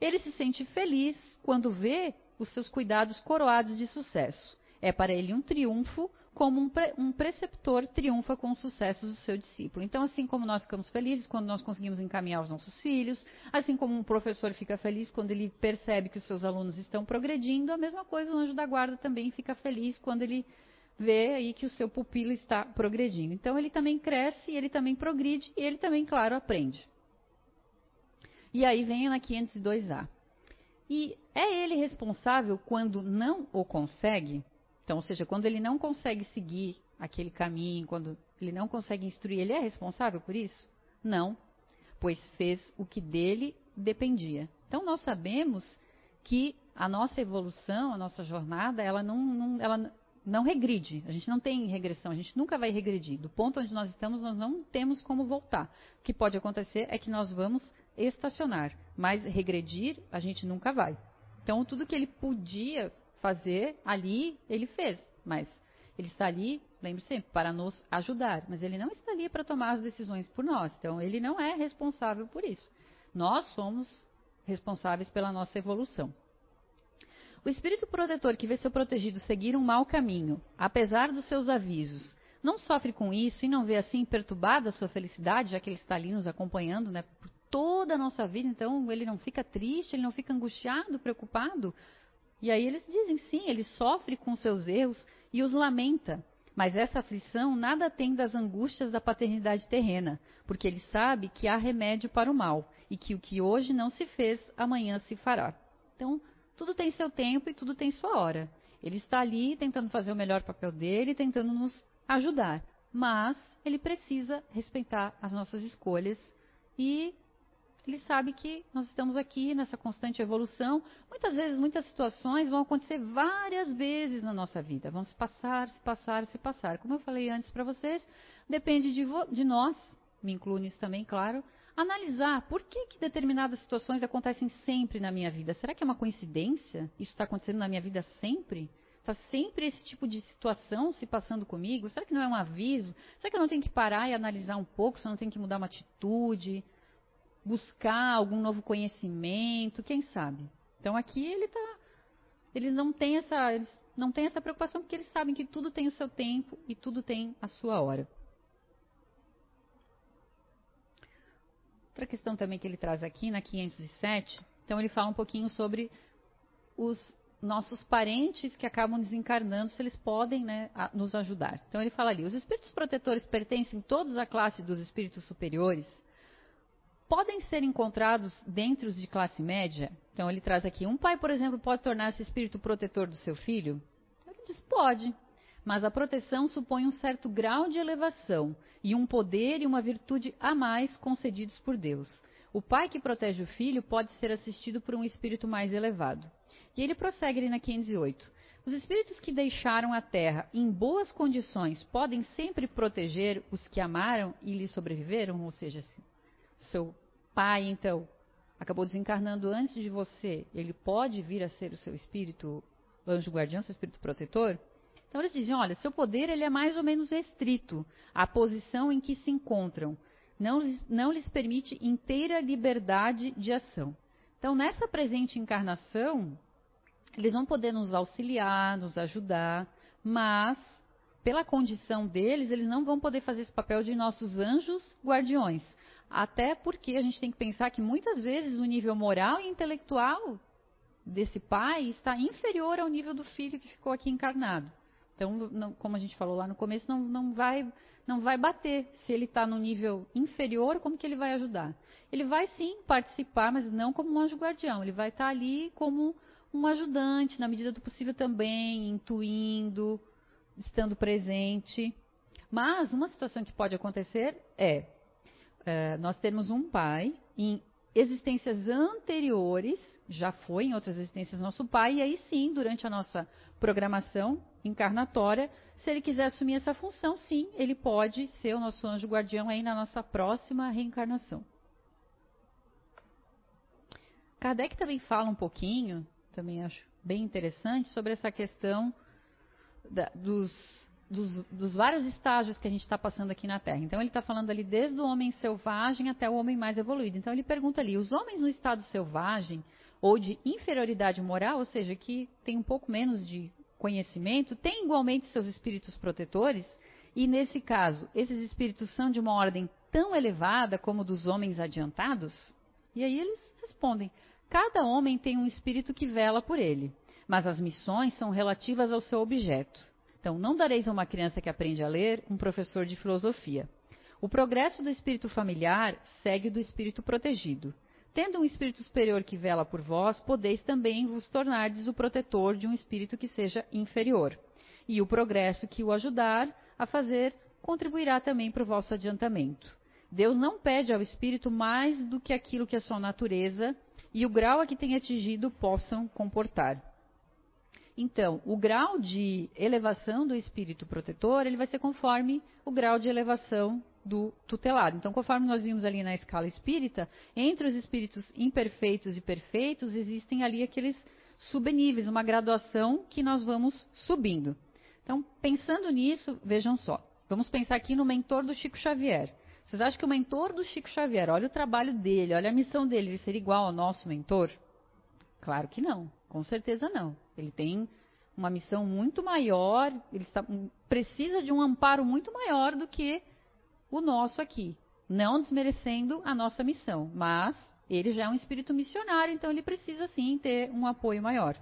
Ele se sente feliz quando vê os seus cuidados coroados de sucesso. É para ele um triunfo como um, pre, um, preceptor triunfa com os sucessos do seu discípulo. Então, assim como nós ficamos felizes quando nós conseguimos encaminhar os nossos filhos, assim como um professor fica feliz quando ele percebe que os seus alunos estão progredindo, a mesma coisa o anjo da guarda também fica feliz quando ele vê aí que o seu pupilo está progredindo. Então, ele também cresce, ele também progride e ele também, claro, aprende. E aí vem na 502A. E é ele responsável quando não o consegue? Então, ou seja, quando ele não consegue seguir aquele caminho, quando ele não consegue instruir, ele é responsável por isso? Não, pois fez o que dele dependia. Então, nós sabemos que a nossa evolução, a nossa jornada, ela não, não ela não regride. A gente não tem regressão, a gente nunca vai regredir. Do ponto onde nós estamos, nós não temos como voltar. O que pode acontecer é que nós vamos estacionar, mas regredir a gente nunca vai. Então, tudo que ele podia fazer ali, ele fez, mas ele está ali, lembre sempre, para nos ajudar, mas ele não está ali para tomar as decisões por nós. Então, ele não é responsável por isso. Nós somos responsáveis pela nossa evolução. O espírito protetor que vê seu protegido seguir um mau caminho, apesar dos seus avisos, não sofre com isso e não vê assim perturbada a sua felicidade, já que ele está ali nos acompanhando né, por toda a nossa vida, então ele não fica triste, ele não fica angustiado, preocupado. E aí eles dizem sim, ele sofre com seus erros e os lamenta. Mas essa aflição nada tem das angústias da paternidade terrena, porque ele sabe que há remédio para o mal e que o que hoje não se fez, amanhã se fará. Então, tudo tem seu tempo e tudo tem sua hora. Ele está ali tentando fazer o melhor papel dele, tentando nos ajudar. Mas ele precisa respeitar as nossas escolhas e ele sabe que nós estamos aqui nessa constante evolução. Muitas vezes, muitas situações vão acontecer várias vezes na nossa vida. Vão se passar, se passar, se passar. Como eu falei antes para vocês, depende de, de nós, me incluo nisso também, claro, analisar por que, que determinadas situações acontecem sempre na minha vida. Será que é uma coincidência? Isso está acontecendo na minha vida sempre? Está sempre esse tipo de situação se passando comigo? Será que não é um aviso? Será que eu não tenho que parar e analisar um pouco? Se eu não tenho que mudar uma atitude? Buscar algum novo conhecimento? Quem sabe? Então aqui ele está. Eles não têm essa. Eles não têm essa preocupação porque eles sabem que tudo tem o seu tempo e tudo tem a sua hora. Outra questão também que ele traz aqui na 507, então ele fala um pouquinho sobre os nossos parentes que acabam desencarnando, se eles podem né, nos ajudar. Então ele fala ali: os espíritos protetores pertencem todos à classe dos espíritos superiores? Podem ser encontrados dentro os de classe média? Então ele traz aqui: um pai, por exemplo, pode tornar-se espírito protetor do seu filho? Ele diz: pode mas a proteção supõe um certo grau de elevação e um poder e uma virtude a mais concedidos por Deus. O pai que protege o filho pode ser assistido por um espírito mais elevado. E ele prossegue ali na 508. Os espíritos que deixaram a terra em boas condições podem sempre proteger os que amaram e lhe sobreviveram? Ou seja, se seu pai, então, acabou desencarnando antes de você, ele pode vir a ser o seu espírito anjo guardião, seu espírito protetor? Então eles diziam, olha, seu poder ele é mais ou menos restrito à posição em que se encontram. Não não lhes permite inteira liberdade de ação. Então, nessa presente encarnação, eles vão poder nos auxiliar, nos ajudar, mas, pela condição deles, eles não vão poder fazer esse papel de nossos anjos guardiões. Até porque a gente tem que pensar que muitas vezes o nível moral e intelectual desse pai está inferior ao nível do filho que ficou aqui encarnado. Então, não, como a gente falou lá no começo, não, não vai não vai bater. Se ele está no nível inferior, como que ele vai ajudar? Ele vai sim participar, mas não como um anjo guardião. Ele vai estar tá ali como um ajudante, na medida do possível também, intuindo, estando presente. Mas uma situação que pode acontecer é, é nós temos um pai em existências anteriores, já foi em outras existências nosso pai, e aí sim, durante a nossa programação encarnatória, se ele quiser assumir essa função, sim, ele pode ser o nosso anjo guardião aí na nossa próxima reencarnação. Kardec também fala um pouquinho, também acho bem interessante, sobre essa questão da, dos dos, dos, vários estágios que a gente está passando aqui na Terra. Então, ele está falando ali desde o homem selvagem até o homem mais evoluído. Então, ele pergunta ali: os homens no estado selvagem ou de inferioridade moral, ou seja, que tem um pouco menos de conhecimento, têm igualmente seus espíritos protetores? E nesse caso, esses espíritos são de uma ordem tão elevada como dos homens adiantados? E aí eles respondem: cada homem tem um espírito que vela por ele, mas as missões são relativas ao seu objeto. Então, não dareis a uma criança que aprende a ler um professor de filosofia. O progresso do espírito familiar segue do espírito protegido. Tendo um espírito superior que vela por vós, podeis também vos tornardes o protetor de um espírito que seja inferior. E o progresso que o ajudar a fazer contribuirá também para o vosso adiantamento. Deus não pede ao espírito mais do que aquilo que a sua natureza e o grau a que tem atingido possam comportar. Então, o grau de elevação do espírito protetor, ele vai ser conforme o grau de elevação do tutelado. Então, conforme nós vimos ali na escala espírita, entre os espíritos imperfeitos e perfeitos, existem ali aqueles subníveis, uma graduação que nós vamos subindo. Então, pensando nisso, vejam só. Vamos pensar aqui no mentor do Chico Xavier. Vocês acham que o mentor do Chico Xavier, olha o trabalho dele, olha a missão dele, ele seria igual ao nosso mentor? Claro que não, com certeza não. Ele tem uma missão muito maior, ele está, precisa de um amparo muito maior do que o nosso aqui. Não desmerecendo a nossa missão, mas ele já é um espírito missionário, então ele precisa sim ter um apoio maior.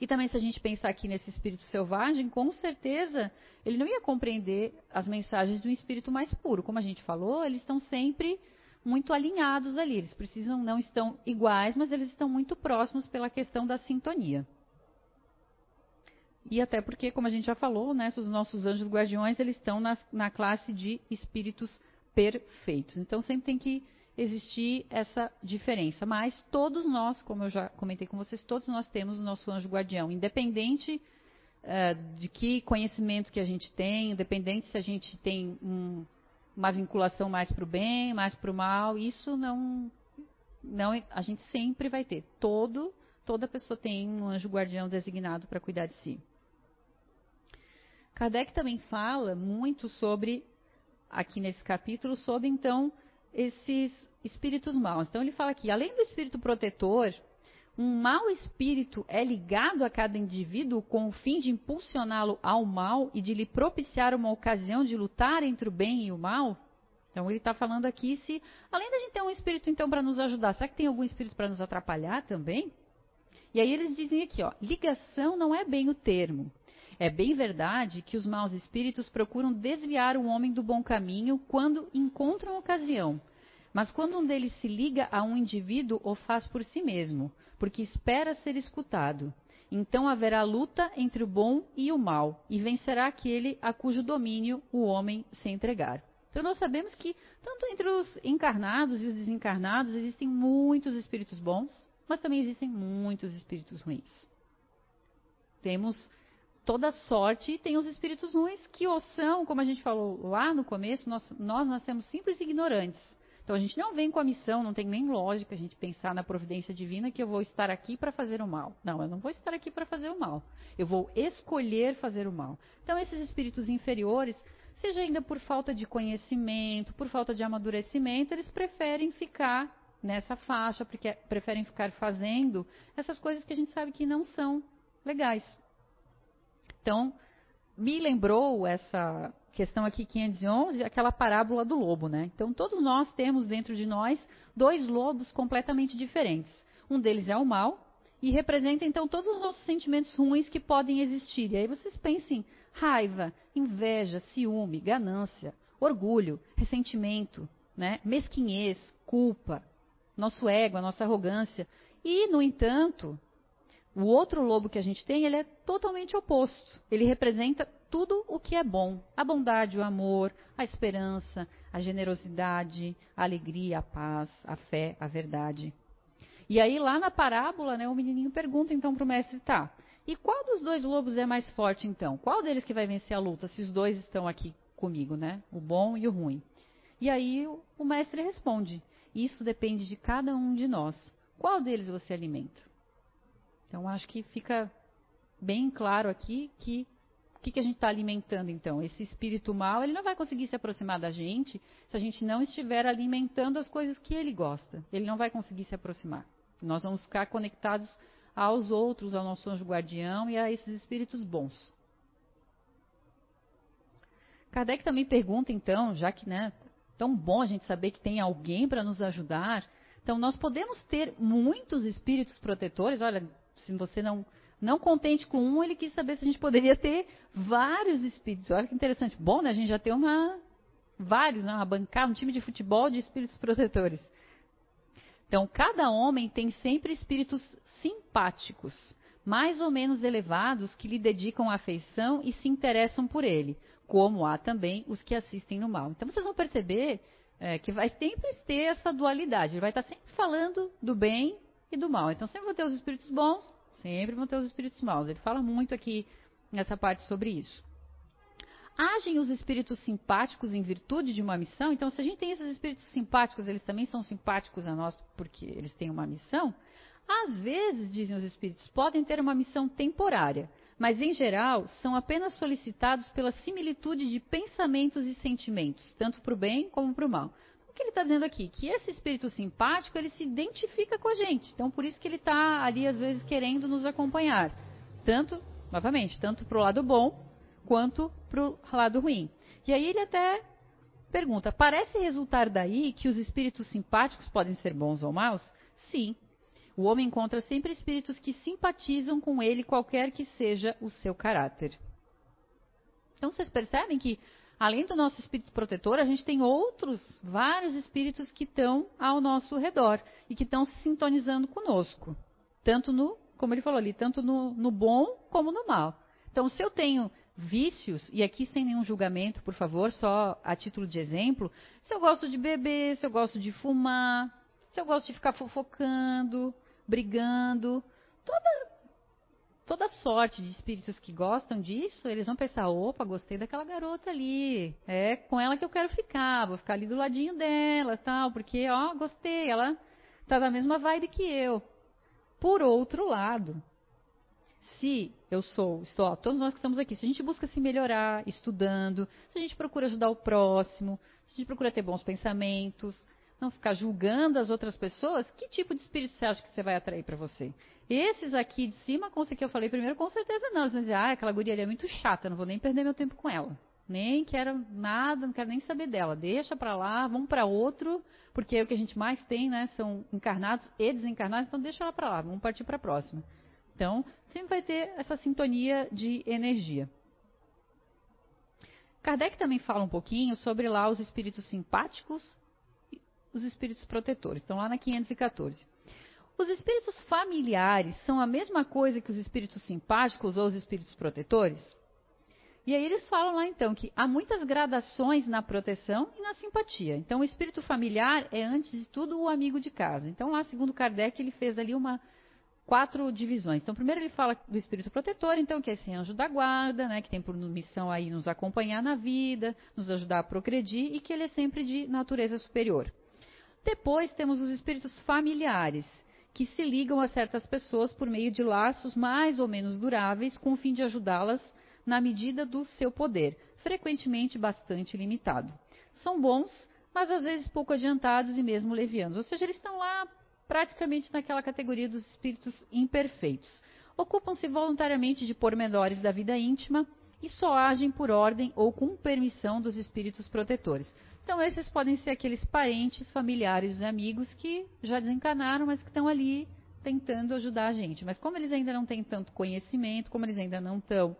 E também, se a gente pensar aqui nesse espírito selvagem, com certeza ele não ia compreender as mensagens de um espírito mais puro. Como a gente falou, eles estão sempre muito alinhados ali. Eles precisam, não estão iguais, mas eles estão muito próximos pela questão da sintonia. E até porque, como a gente já falou, né, os nossos anjos guardiões eles estão na, na classe de espíritos perfeitos. Então sempre tem que existir essa diferença. Mas todos nós, como eu já comentei com vocês, todos nós temos o nosso anjo guardião, independente uh, de que conhecimento que a gente tem, independente se a gente tem um, uma vinculação mais para o bem, mais para o mal, isso não, não, a gente sempre vai ter. Todo, toda pessoa tem um anjo guardião designado para cuidar de si. Kardec também fala muito sobre, aqui nesse capítulo, sobre então esses espíritos maus. Então ele fala aqui, além do espírito protetor, um mau espírito é ligado a cada indivíduo com o fim de impulsioná-lo ao mal e de lhe propiciar uma ocasião de lutar entre o bem e o mal? Então ele está falando aqui se, além da gente ter um espírito então para nos ajudar, será que tem algum espírito para nos atrapalhar também? E aí eles dizem aqui, ó, ligação não é bem o termo. É bem verdade que os maus espíritos procuram desviar o homem do bom caminho quando encontram ocasião. Mas quando um deles se liga a um indivíduo, o faz por si mesmo, porque espera ser escutado. Então haverá luta entre o bom e o mal, e vencerá aquele a cujo domínio o homem se entregar. Então nós sabemos que, tanto entre os encarnados e os desencarnados, existem muitos espíritos bons, mas também existem muitos espíritos ruins. Temos toda sorte e tem os espíritos ruins que ou são, como a gente falou lá no começo, nós, nós nascemos simples ignorantes. Então a gente não vem com a missão, não tem nem lógica a gente pensar na providência divina que eu vou estar aqui para fazer o mal. Não, eu não vou estar aqui para fazer o mal. Eu vou escolher fazer o mal. Então esses espíritos inferiores, seja ainda por falta de conhecimento, por falta de amadurecimento, eles preferem ficar nessa faixa, porque preferem ficar fazendo essas coisas que a gente sabe que não são legais. Então, me lembrou essa questão aqui 511, aquela parábola do lobo, né? Então, todos nós temos dentro de nós dois lobos completamente diferentes. Um deles é o mal e representa então todos os nossos sentimentos ruins que podem existir. E aí vocês pensem: raiva, inveja, ciúme, ganância, orgulho, ressentimento, né? mesquinhez, culpa, nosso ego, a nossa arrogância. E, no entanto, o outro lobo que a gente tem, ele é totalmente oposto. Ele representa tudo o que é bom: a bondade, o amor, a esperança, a generosidade, a alegria, a paz, a fé, a verdade. E aí lá na parábola, né, o menininho pergunta então para o mestre, tá? E qual dos dois lobos é mais forte então? Qual deles que vai vencer a luta? Se os dois estão aqui comigo, né? O bom e o ruim. E aí o, mestre responde: isso depende de cada um de nós. Qual deles você alimenta? Então, acho que fica bem claro aqui que que, que a gente está alimentando, então? Esse espírito mal, ele não vai conseguir se aproximar da gente se a gente não estiver alimentando as coisas que ele gosta. Ele não vai conseguir se aproximar. Nós vamos ficar conectados aos outros, ao nosso anjo guardião e a esses espíritos bons. Kardec também pergunta, então, já que né, tão bom a gente saber que tem alguém para nos ajudar, então nós podemos ter muitos espíritos protetores. Olha, se você não não contente com um, ele quis saber se a gente poderia ter vários espíritos. Olha que interessante. Bom, né? A gente já tem uma vários, né? uma bancada, um time de futebol de espíritos protetores. Então, cada homem tem sempre espíritos simpáticos, mais ou menos elevados, que lhe dedicam afeição e se interessam por ele, como há também os que assistem no mal. Então, vocês vão perceber é, que vai sempre ter essa dualidade. Ele vai estar sempre falando do bem e do mal. Então, sempre vão ter os espíritos bons Sempre vão ter os espíritos maus. Ele fala muito aqui nessa parte sobre isso. Agem os espíritos simpáticos em virtude de uma missão? Então, se a gente tem esses espíritos simpáticos, eles também são simpáticos a nós porque eles têm uma missão? Às vezes, dizem os espíritos, podem ter uma missão temporária, mas em geral são apenas solicitados pela similitude de pensamentos e sentimentos, tanto para o bem como para o mal. Que ele está dizendo aqui? Que esse espírito simpático ele se identifica com a gente, então por isso que ele está ali às vezes querendo nos acompanhar, tanto, novamente, tanto para o lado bom quanto para o lado ruim. E aí ele até pergunta: parece resultar daí que os espíritos simpáticos podem ser bons ou maus? Sim, o homem encontra sempre espíritos que simpatizam com ele, qualquer que seja o seu caráter. Então vocês percebem que, além do nosso espírito protetor, a gente tem outros, vários espíritos que estão ao nosso redor e que estão se sintonizando conosco. Tanto no, como ele falou ali, tanto no, no bom como no mal. Então, se eu tenho vícios, e aqui sem nenhum julgamento, por favor, só a título de exemplo, se eu gosto de beber, se eu gosto de fumar, se eu gosto de ficar fofocando, brigando. Toda, toda sorte de espíritos que gostam disso, eles vão pensar: opa, gostei daquela garota ali. É com ela que eu quero ficar, vou ficar ali do ladinho dela tal, porque, ó, gostei, ela tá na mesma vibe que eu. Por outro lado, se eu sou, estou, ó, todos nós que estamos aqui, se a gente busca se melhorar estudando, se a gente procura ajudar o próximo, se a gente procura ter bons pensamentos, não ficar julgando as outras pessoas, que tipo de espírito você acha que você vai atrair para você? Esses aqui de cima, com que eu falei primeiro, com certeza não. Eles vão dizer, ah, aquela guria ali é muito chata, não vou nem perder meu tempo com ela. Nem quero nada, não quero nem saber dela. Deixa para lá, vamos para outro, porque é o que a gente mais tem, né? São encarnados e desencarnados, então deixa ela para lá, vamos partir para a próxima. Então, sempre vai ter essa sintonia de energia. Kardec também fala um pouquinho sobre lá os espíritos simpáticos os espíritos protetores. Estão lá na 514. Os espíritos familiares são a mesma coisa que os espíritos simpáticos ou os espíritos protetores? E aí eles falam lá então que há muitas gradações na proteção e na simpatia. Então o espírito familiar é antes de tudo o amigo de casa. Então lá, segundo Kardec, ele fez ali uma quatro divisões. Então primeiro ele fala do espírito protetor, então que é esse anjo da guarda, né, que tem por missão aí nos acompanhar na vida, nos ajudar a progredir e que ele é sempre de natureza superior. Depois temos os espíritos familiares, que se ligam a certas pessoas por meio de laços mais ou menos duráveis, com o fim de ajudá-las na medida do seu poder, frequentemente bastante limitado. São bons, mas às vezes pouco adiantados e mesmo levianos. Ou seja, eles estão lá praticamente naquela categoria dos espíritos imperfeitos. Ocupam-se voluntariamente de pormenores da vida íntima e só agem por ordem ou com permissão dos espíritos protetores. Então, esses podem ser aqueles parentes, familiares e amigos que já desencanaram, mas que estão ali tentando ajudar a gente. Mas como eles ainda não têm tanto conhecimento, como eles ainda não estão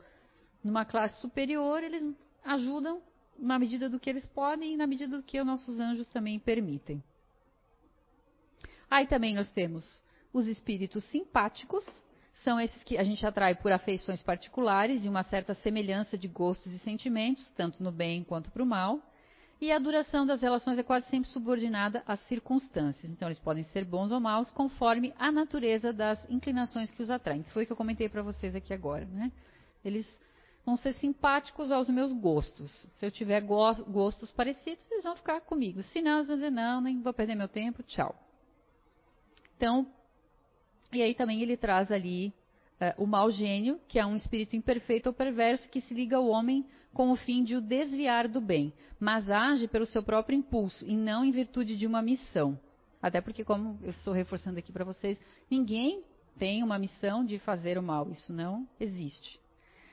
numa classe superior, eles ajudam na medida do que eles podem e na medida do que os nossos anjos também permitem. Aí também nós temos os espíritos simpáticos, são esses que a gente atrai por afeições particulares e uma certa semelhança de gostos e sentimentos, tanto no bem quanto para o mal. E a duração das relações é quase sempre subordinada às circunstâncias. Então, eles podem ser bons ou maus conforme a natureza das inclinações que os atraem. Foi o que eu comentei para vocês aqui agora. Né? Eles vão ser simpáticos aos meus gostos. Se eu tiver go gostos parecidos, eles vão ficar comigo. Se não, eles vão dizer, não, nem vou perder meu tempo, tchau. Então, e aí também ele traz ali uh, o mau gênio, que é um espírito imperfeito ou perverso que se liga ao homem com o fim de o desviar do bem, mas age pelo seu próprio impulso e não em virtude de uma missão. Até porque, como eu estou reforçando aqui para vocês, ninguém tem uma missão de fazer o mal, isso não existe.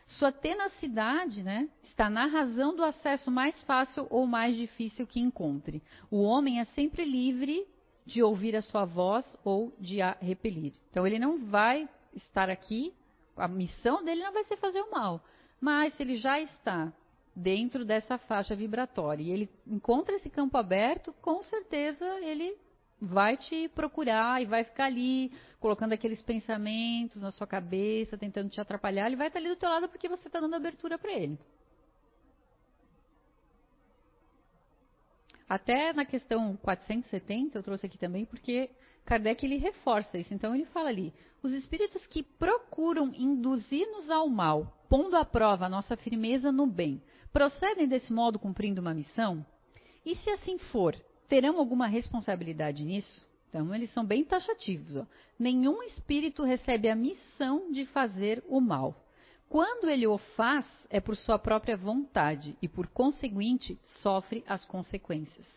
Sua tenacidade né, está na razão do acesso mais fácil ou mais difícil que encontre. O homem é sempre livre de ouvir a sua voz ou de a repelir. Então ele não vai estar aqui, a missão dele não vai ser fazer o mal. Mas se ele já está dentro dessa faixa vibratória e ele encontra esse campo aberto, com certeza ele vai te procurar e vai ficar ali colocando aqueles pensamentos na sua cabeça, tentando te atrapalhar. Ele vai estar ali do teu lado porque você está dando abertura para ele. Até na questão 470, eu trouxe aqui também, porque Kardec ele reforça isso. Então ele fala ali: os espíritos que procuram induzir-nos ao mal, pondo à prova a nossa firmeza no bem, procedem desse modo cumprindo uma missão? E se assim for, terão alguma responsabilidade nisso? Então, eles são bem taxativos. Ó. Nenhum espírito recebe a missão de fazer o mal. Quando ele o faz, é por sua própria vontade e, por conseguinte, sofre as consequências.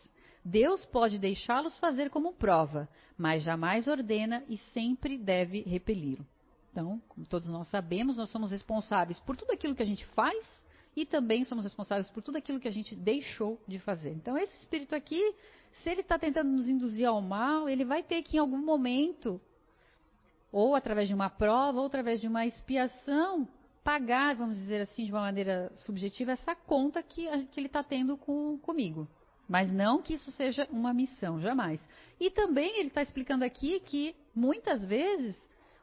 Deus pode deixá-los fazer como prova, mas jamais ordena e sempre deve repeli-lo. Então, como todos nós sabemos, nós somos responsáveis por tudo aquilo que a gente faz e também somos responsáveis por tudo aquilo que a gente deixou de fazer. Então, esse espírito aqui, se ele está tentando nos induzir ao mal, ele vai ter que, em algum momento, ou através de uma prova, ou através de uma expiação, pagar, vamos dizer assim, de uma maneira subjetiva, essa conta que, que ele está tendo com, comigo. Mas não que isso seja uma missão, jamais. E também ele está explicando aqui que muitas vezes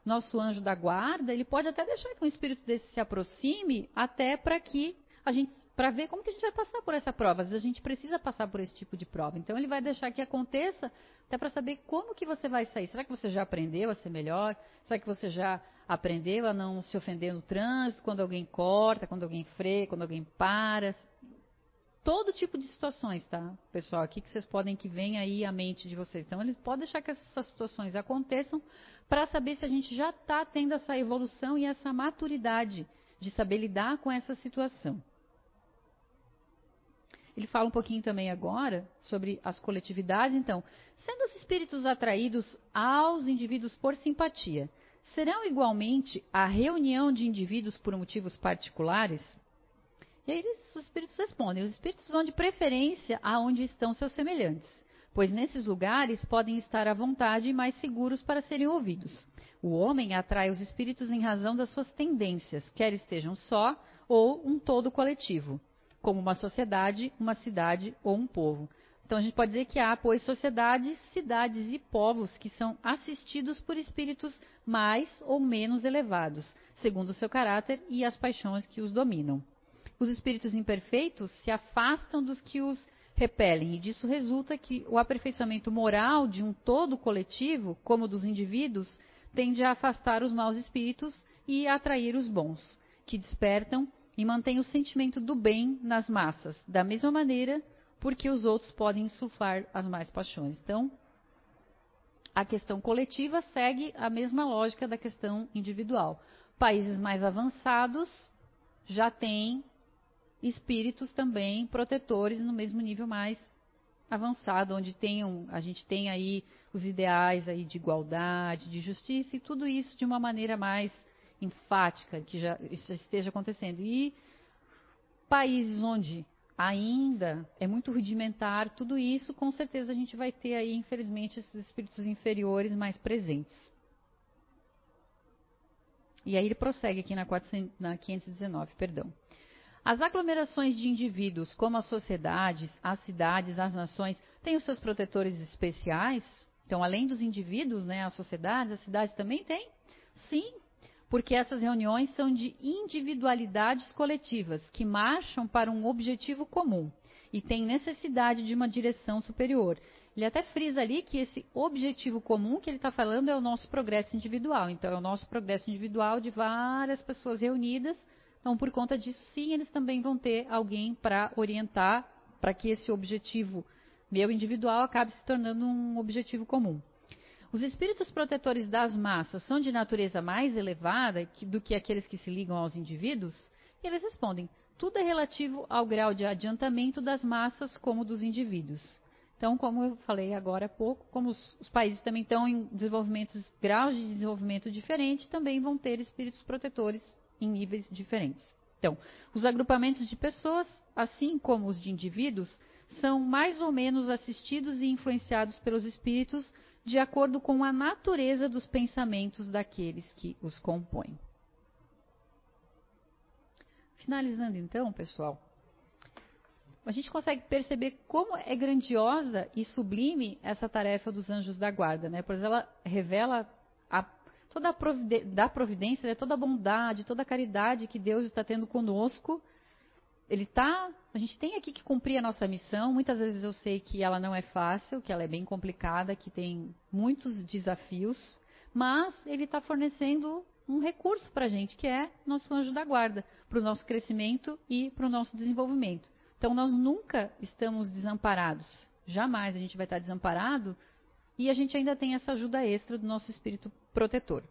nosso anjo da guarda ele pode até deixar que um espírito desse se aproxime até para que a gente para ver como que a gente vai passar por essa prova. Às vezes a gente precisa passar por esse tipo de prova. Então ele vai deixar que aconteça até para saber como que você vai sair. Será que você já aprendeu a ser melhor? Será que você já aprendeu a não se ofender no trânsito, quando alguém corta, quando alguém freia, quando alguém para? Todo tipo de situações, tá? Pessoal, aqui que vocês podem que vem aí a mente de vocês. Então, eles podem deixar que essas situações aconteçam para saber se a gente já está tendo essa evolução e essa maturidade de saber lidar com essa situação. Ele fala um pouquinho também agora sobre as coletividades. Então, sendo os espíritos atraídos aos indivíduos por simpatia, serão igualmente a reunião de indivíduos por motivos particulares? E aí eles, os espíritos respondem: os espíritos vão de preferência aonde estão seus semelhantes, pois nesses lugares podem estar à vontade e mais seguros para serem ouvidos. O homem atrai os espíritos em razão das suas tendências, quer estejam só ou um todo coletivo, como uma sociedade, uma cidade ou um povo. Então a gente pode dizer que há, pois, sociedades, cidades e povos que são assistidos por espíritos mais ou menos elevados, segundo o seu caráter e as paixões que os dominam os espíritos imperfeitos se afastam dos que os repelem, e disso resulta que o aperfeiçoamento moral de um todo coletivo, como dos indivíduos, tende a afastar os maus espíritos e a atrair os bons, que despertam e mantêm o sentimento do bem nas massas, da mesma maneira porque os outros podem insuflar as mais paixões. Então, a questão coletiva segue a mesma lógica da questão individual. Países mais avançados já têm espíritos também protetores no mesmo nível mais avançado, onde tenham, a gente tem aí os ideais aí de igualdade, de justiça e tudo isso de uma maneira mais enfática, que já, já esteja acontecendo. E países onde ainda é muito rudimentar tudo isso, com certeza a gente vai ter aí, infelizmente, esses espíritos inferiores mais presentes. E aí ele prossegue aqui na, 400, na 519, perdão. As aglomerações de indivíduos, como as sociedades, as cidades, as nações, têm os seus protetores especiais? Então, além dos indivíduos, né, as sociedades, as cidades também têm? Sim, porque essas reuniões são de individualidades coletivas que marcham para um objetivo comum e têm necessidade de uma direção superior. Ele até frisa ali que esse objetivo comum que ele está falando é o nosso progresso individual. Então, é o nosso progresso individual de várias pessoas reunidas então, por conta disso, sim, eles também vão ter alguém para orientar para que esse objetivo meu individual acabe se tornando um objetivo comum. Os espíritos protetores das massas são de natureza mais elevada do que aqueles que se ligam aos indivíduos? E eles respondem: tudo é relativo ao grau de adiantamento das massas como dos indivíduos. Então, como eu falei agora há pouco, como os, os países também estão em desenvolvimentos, graus de desenvolvimento diferentes, também vão ter espíritos protetores em níveis diferentes. Então, os agrupamentos de pessoas, assim como os de indivíduos, são mais ou menos assistidos e influenciados pelos espíritos de acordo com a natureza dos pensamentos daqueles que os compõem. Finalizando então, pessoal, a gente consegue perceber como é grandiosa e sublime essa tarefa dos anjos da guarda, né? Pois ela revela toda a providência, né, toda a bondade, toda a caridade que Deus está tendo conosco ele tá, a gente tem aqui que cumprir a nossa missão. Muitas vezes eu sei que ela não é fácil, que ela é bem complicada, que tem muitos desafios, mas ele está fornecendo um recurso para a gente, que é nosso anjo da guarda, para o nosso crescimento e para o nosso desenvolvimento. Então nós nunca estamos desamparados. Jamais a gente vai estar desamparado e a gente ainda tem essa ajuda extra do nosso espírito protetor.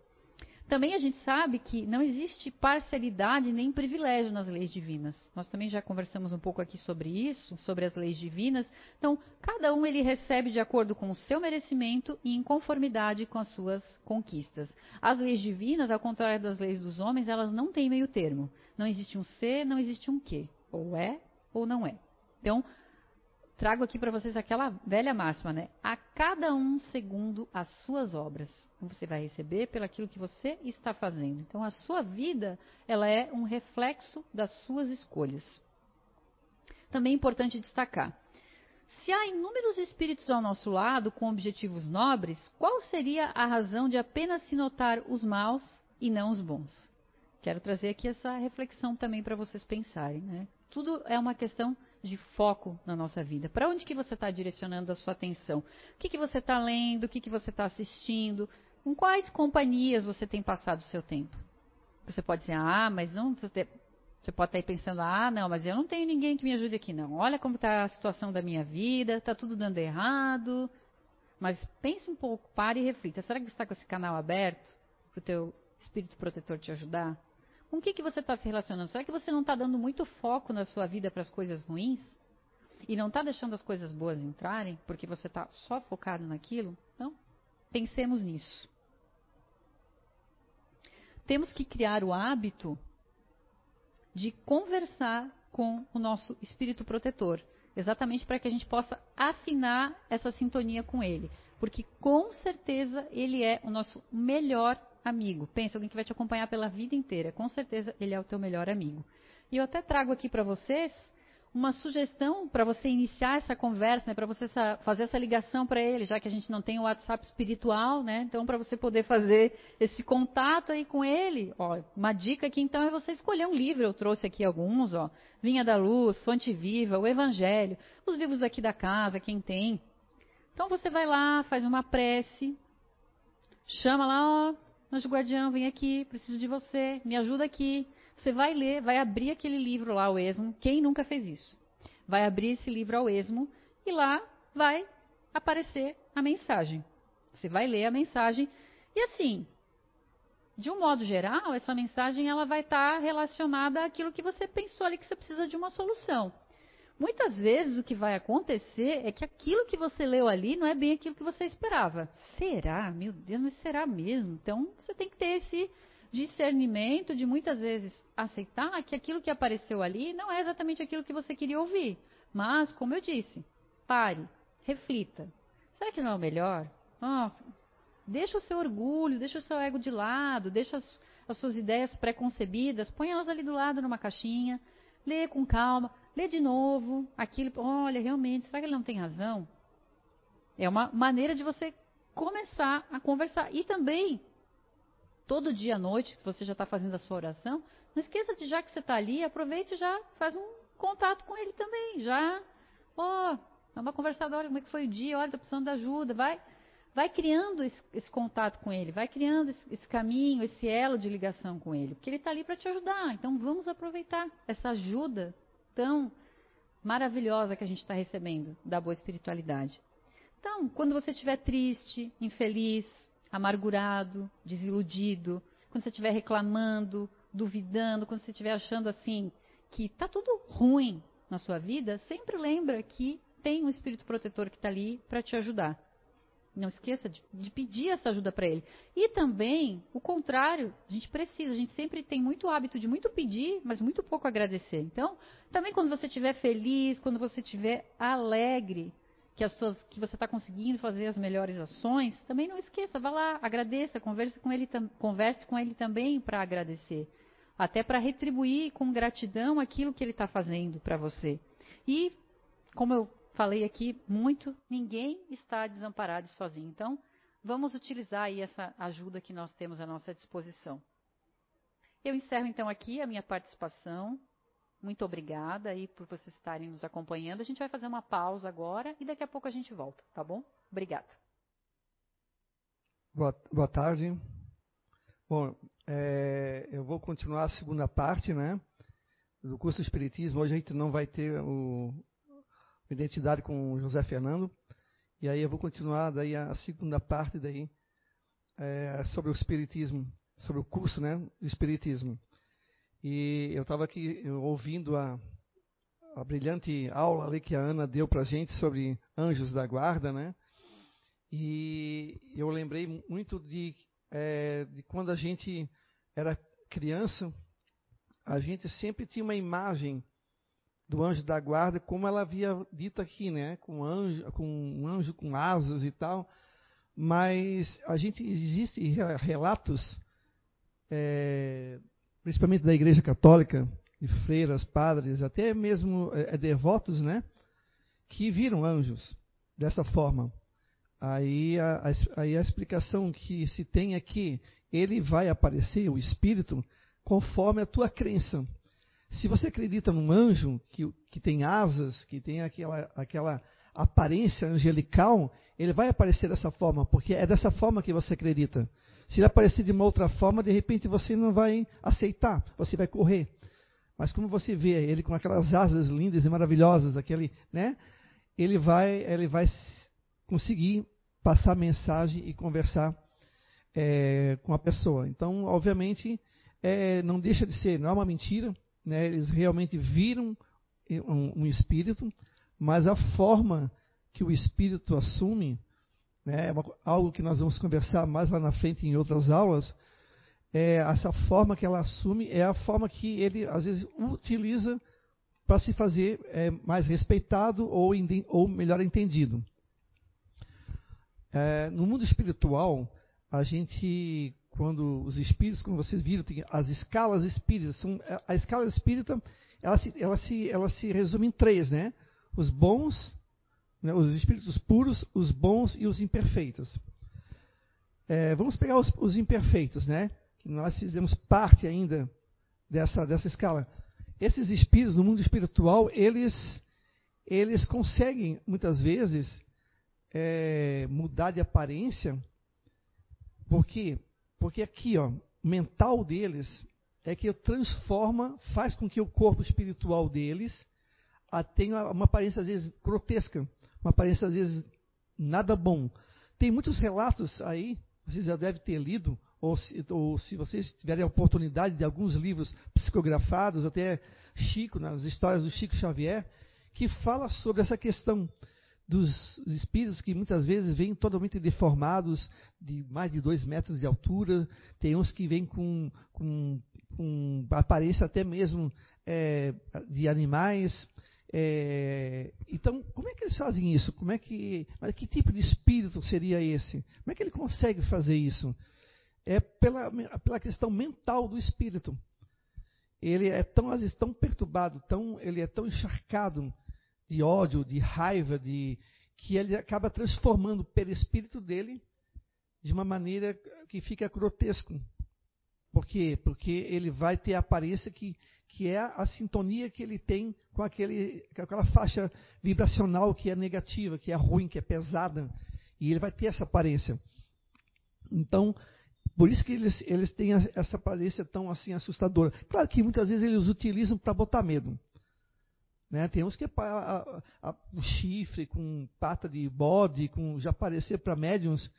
Também a gente sabe que não existe parcialidade nem privilégio nas leis divinas. Nós também já conversamos um pouco aqui sobre isso, sobre as leis divinas. Então, cada um ele recebe de acordo com o seu merecimento e em conformidade com as suas conquistas. As leis divinas, ao contrário das leis dos homens, elas não têm meio termo. Não existe um ser, não existe um quê. Ou é ou não é. Então, trago aqui para vocês aquela velha máxima, né? A cada um segundo as suas obras. Você vai receber pelo aquilo que você está fazendo. Então, a sua vida, ela é um reflexo das suas escolhas. Também é importante destacar. Se há inúmeros espíritos ao nosso lado com objetivos nobres, qual seria a razão de apenas se notar os maus e não os bons? Quero trazer aqui essa reflexão também para vocês pensarem. Né? Tudo é uma questão de foco na nossa vida. Para onde que você está direcionando a sua atenção? O que, que você está lendo? O que, que você está assistindo? Com quais companhias você tem passado o seu tempo? Você pode dizer, ah, mas não. Você pode estar aí pensando, ah, não, mas eu não tenho ninguém que me ajude aqui, não. Olha como está a situação da minha vida, está tudo dando errado. Mas pense um pouco, pare e reflita. Será que você está com esse canal aberto para o teu espírito protetor te ajudar? Com o que, que você está se relacionando? Será que você não está dando muito foco na sua vida para as coisas ruins? E não está deixando as coisas boas entrarem porque você está só focado naquilo? Então, pensemos nisso. Temos que criar o hábito de conversar com o nosso espírito protetor, exatamente para que a gente possa afinar essa sintonia com ele, porque com certeza ele é o nosso melhor amigo. Pensa, alguém que vai te acompanhar pela vida inteira. Com certeza ele é o teu melhor amigo. E eu até trago aqui para vocês uma sugestão para você iniciar essa conversa, né, para você essa, fazer essa ligação para ele, já que a gente não tem o WhatsApp espiritual, né? Então, para você poder fazer esse contato aí com ele, ó, uma dica aqui então é você escolher um livro. Eu trouxe aqui alguns, ó, Vinha da Luz, Fonte Viva, o Evangelho, os livros daqui da casa, quem tem. Então você vai lá, faz uma prece, chama lá, ó, Anjo guardião, vem aqui, preciso de você, me ajuda aqui. Você vai ler, vai abrir aquele livro lá, o esmo. Quem nunca fez isso? Vai abrir esse livro ao esmo e lá vai aparecer a mensagem. Você vai ler a mensagem e assim, de um modo geral, essa mensagem ela vai estar relacionada àquilo que você pensou ali que você precisa de uma solução. Muitas vezes o que vai acontecer é que aquilo que você leu ali não é bem aquilo que você esperava. Será? Meu Deus, mas será mesmo? Então você tem que ter esse discernimento de muitas vezes aceitar que aquilo que apareceu ali não é exatamente aquilo que você queria ouvir. Mas, como eu disse, pare, reflita. Será que não é o melhor? Nossa, deixa o seu orgulho, deixa o seu ego de lado, deixa as, as suas ideias preconcebidas, põe elas ali do lado numa caixinha, lê com calma lê de novo aquilo, olha, realmente, será que ele não tem razão? É uma maneira de você começar a conversar. E também, todo dia à noite, se você já está fazendo a sua oração, não esqueça de, já que você está ali, aproveite e já faz um contato com ele também. Já, ó, oh, dá uma conversada, olha como é que foi o dia, olha, estou precisando de ajuda, vai. Vai criando esse, esse, contato com ele, vai criando esse, esse caminho, esse elo de ligação com ele, porque ele está ali para te ajudar. Então vamos aproveitar essa ajuda tão maravilhosa que a gente está recebendo da boa espiritualidade. Então, quando você estiver triste, infeliz, amargurado, desiludido, quando você estiver reclamando, duvidando, quando você estiver achando assim que está tudo ruim na sua vida, sempre lembra que tem um espírito protetor que está ali para te ajudar. Não esqueça de, de pedir essa ajuda para ele. E também, o contrário, a gente precisa, a gente sempre tem muito hábito de muito pedir, mas muito pouco agradecer. Então, também quando você estiver feliz, quando você estiver alegre, que, suas, que você está conseguindo fazer as melhores ações, também não esqueça, vá lá, agradeça, converse com ele, converse com ele também para agradecer. Até para retribuir com gratidão aquilo que ele está fazendo para você. E, como eu falei aqui muito, ninguém está desamparado e sozinho. Então, vamos utilizar aí essa ajuda que nós temos à nossa disposição. Eu encerro então aqui a minha participação. Muito obrigada aí por vocês estarem nos acompanhando. A gente vai fazer uma pausa agora e daqui a pouco a gente volta, tá bom? Obrigada. Boa, boa tarde. Bom, é, eu vou continuar a segunda parte, né? Do curso do Espiritismo. Hoje a gente não vai ter o, identidade com José Fernando. E aí eu vou continuar daí a segunda parte daí é, sobre o Espiritismo, sobre o curso, né? Do Espiritismo. E eu estava aqui ouvindo a, a brilhante aula ali que a Ana deu para gente sobre anjos da guarda, né? E eu lembrei muito de, é, de quando a gente era criança, a gente sempre tinha uma imagem do anjo da guarda, como ela havia dito aqui, né? Com, anjo, com um anjo com asas e tal. Mas a gente existe relatos é, principalmente da Igreja Católica, de freiras, padres, até mesmo é, devotos, né, que viram anjos dessa forma. Aí a, a, aí a explicação que se tem é que ele vai aparecer, o Espírito, conforme a tua crença. Se você acredita num anjo que, que tem asas, que tem aquela, aquela aparência angelical, ele vai aparecer dessa forma, porque é dessa forma que você acredita. Se ele aparecer de uma outra forma, de repente você não vai aceitar, você vai correr. Mas como você vê ele com aquelas asas lindas e maravilhosas, aquele, né? Ele vai, ele vai conseguir passar mensagem e conversar é, com a pessoa. Então, obviamente, é, não deixa de ser, não é uma mentira, né? Eles realmente viram um, um espírito, mas a forma que o espírito assume né, é algo que nós vamos conversar mais lá na frente em outras aulas, é, essa forma que ela assume é a forma que ele às vezes utiliza para se fazer é, mais respeitado ou, ou melhor entendido. É, no mundo espiritual, a gente, quando os espíritos, como vocês viram, as escalas espíritas, são, a escala espírita, ela se, ela, se, ela se resume em três, né? Os bons, né, os espíritos puros, os bons e os imperfeitos. É, vamos pegar os, os, imperfeitos, né? Nós fizemos parte ainda dessa, dessa escala. Esses espíritos, no mundo espiritual, eles, eles conseguem, muitas vezes, é, mudar de aparência. Por quê? Porque aqui, ó, mental deles é que transforma, faz com que o corpo espiritual deles tenha uma aparência, às vezes, grotesca uma aparência às vezes nada bom. Tem muitos relatos aí, vocês já devem ter lido, ou se, ou se vocês tiverem a oportunidade de alguns livros psicografados, até Chico, nas histórias do Chico Xavier, que fala sobre essa questão dos espíritos que muitas vezes vêm totalmente deformados, de mais de dois metros de altura, tem uns que vêm com, com, com aparência até mesmo é, de animais, é, então, como é que eles fazem isso? Como é que, mas que tipo de espírito seria esse? Como é que ele consegue fazer isso? É pela, pela questão mental do espírito. Ele é tão, às vezes, tão perturbado, tão, ele é tão encharcado de ódio, de raiva, de que ele acaba transformando o perispírito dele de uma maneira que fica grotesco. Por quê? Porque ele vai ter a aparência que que é a sintonia que ele tem com, aquele, com aquela faixa vibracional que é negativa, que é ruim, que é pesada. E ele vai ter essa aparência. Então, por isso que eles, eles têm essa aparência tão assim assustadora. Claro que muitas vezes eles utilizam para botar medo. Né? Tem uns que é o chifre com pata de bode, com já aparecer para médiums,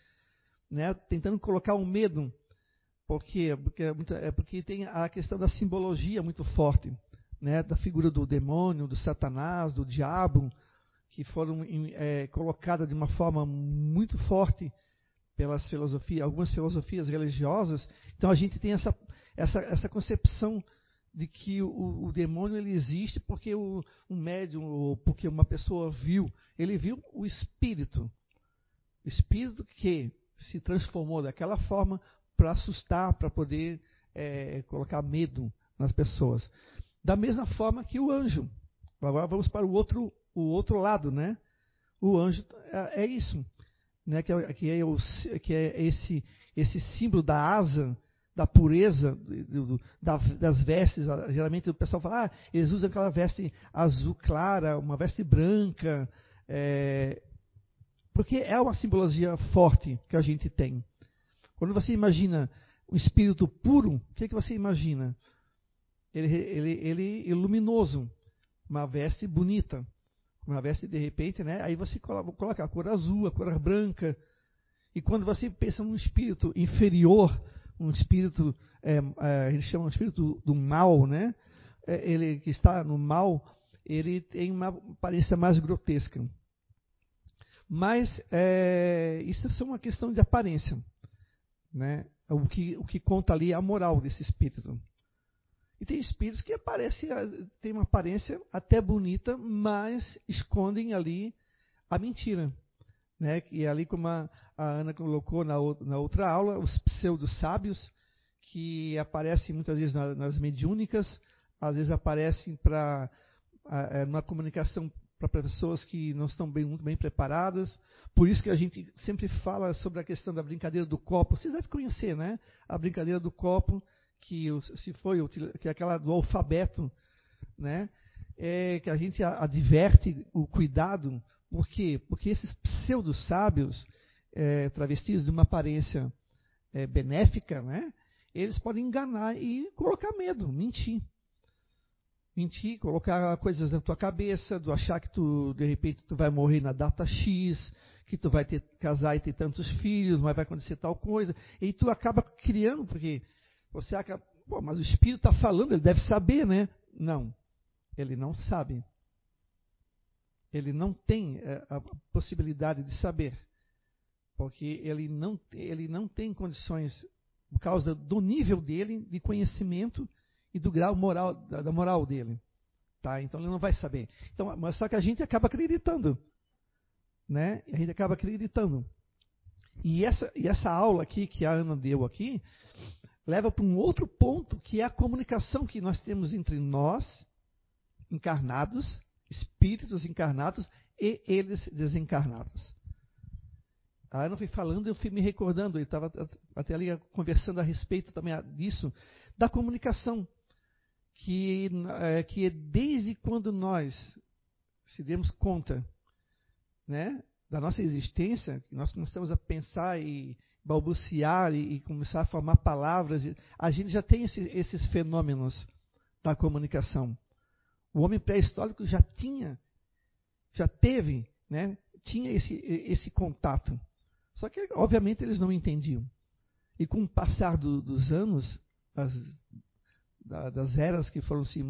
né? tentando colocar um medo. Por quê? Porque, é, é porque tem a questão da simbologia muito forte, né? da figura do demônio, do satanás, do diabo, que foram é, colocadas de uma forma muito forte pelas filosofias, algumas filosofias religiosas. Então a gente tem essa, essa, essa concepção de que o, o demônio ele existe porque o, um médium ou porque uma pessoa viu, ele viu o espírito, o espírito que se transformou daquela forma para assustar, para poder é, colocar medo nas pessoas. Da mesma forma que o anjo. Agora vamos para o outro, o outro lado, né? O anjo é, é isso, né? Que é, que é, o, que é esse, esse símbolo da asa, da pureza do, da, das vestes. Geralmente o pessoal fala, ah, eles usam aquela veste azul clara, uma veste branca, é, porque é uma simbologia forte que a gente tem. Quando você imagina um espírito puro, o que, é que você imagina? Ele, ele, ele é luminoso, uma veste bonita, uma veste de repente, né? Aí você coloca a cor azul, a cor branca. E quando você pensa num espírito inferior, um espírito, é, é, ele chama um espírito do mal, né? É, ele que está no mal, ele tem uma aparência mais grotesca. Mas é, isso é uma questão de aparência. Né? O, que, o que conta ali é a moral desse espírito. E tem espíritos que aparecem, tem uma aparência até bonita, mas escondem ali a mentira. Né? E ali, como a, a Ana colocou na, na, outra aula, os pseudo-sábios, que aparecem muitas vezes na, nas mediúnicas, às vezes aparecem para é, numa comunicação para pessoas que não estão bem, muito bem preparadas. Por isso que a gente sempre fala sobre a questão da brincadeira do copo. Vocês devem conhecer, né? A brincadeira do copo, que se foi que é aquela do alfabeto, né? É, que a gente adverte o cuidado. Por quê? Porque esses pseudo-sábios, é, travestidos de uma aparência é, benéfica, né? Eles podem enganar e colocar medo, mentir mentir, colocar coisas na tua cabeça, do achar que tu, de repente, tu vai morrer na data X, que tu vai ter casar e ter tantos filhos, mas vai acontecer tal coisa. E tu acaba criando, porque você acaba, pô, mas o Espírito está falando, ele deve saber, né? Não, ele não sabe. Ele não tem é, a possibilidade de saber, porque ele não, ele não tem condições, por causa do nível dele de conhecimento, e do grau moral, da, da moral dele. Tá? Então ele não vai saber. Então, mas só que a gente acaba acreditando. Né? A gente acaba acreditando. E essa, e essa aula aqui que a Ana deu aqui leva para um outro ponto que é a comunicação que nós temos entre nós, encarnados, espíritos encarnados e eles desencarnados. A Ana foi falando, eu fui me recordando, eu estava até ali conversando a respeito também disso, da comunicação que, é, que desde quando nós se demos conta né, da nossa existência, nós começamos a pensar e balbuciar e, e começar a formar palavras, a gente já tem esse, esses fenômenos da comunicação. O homem pré-histórico já tinha, já teve, né, tinha esse, esse contato. Só que, obviamente, eles não entendiam. E com o passar do, dos anos, da, das eras que foram se,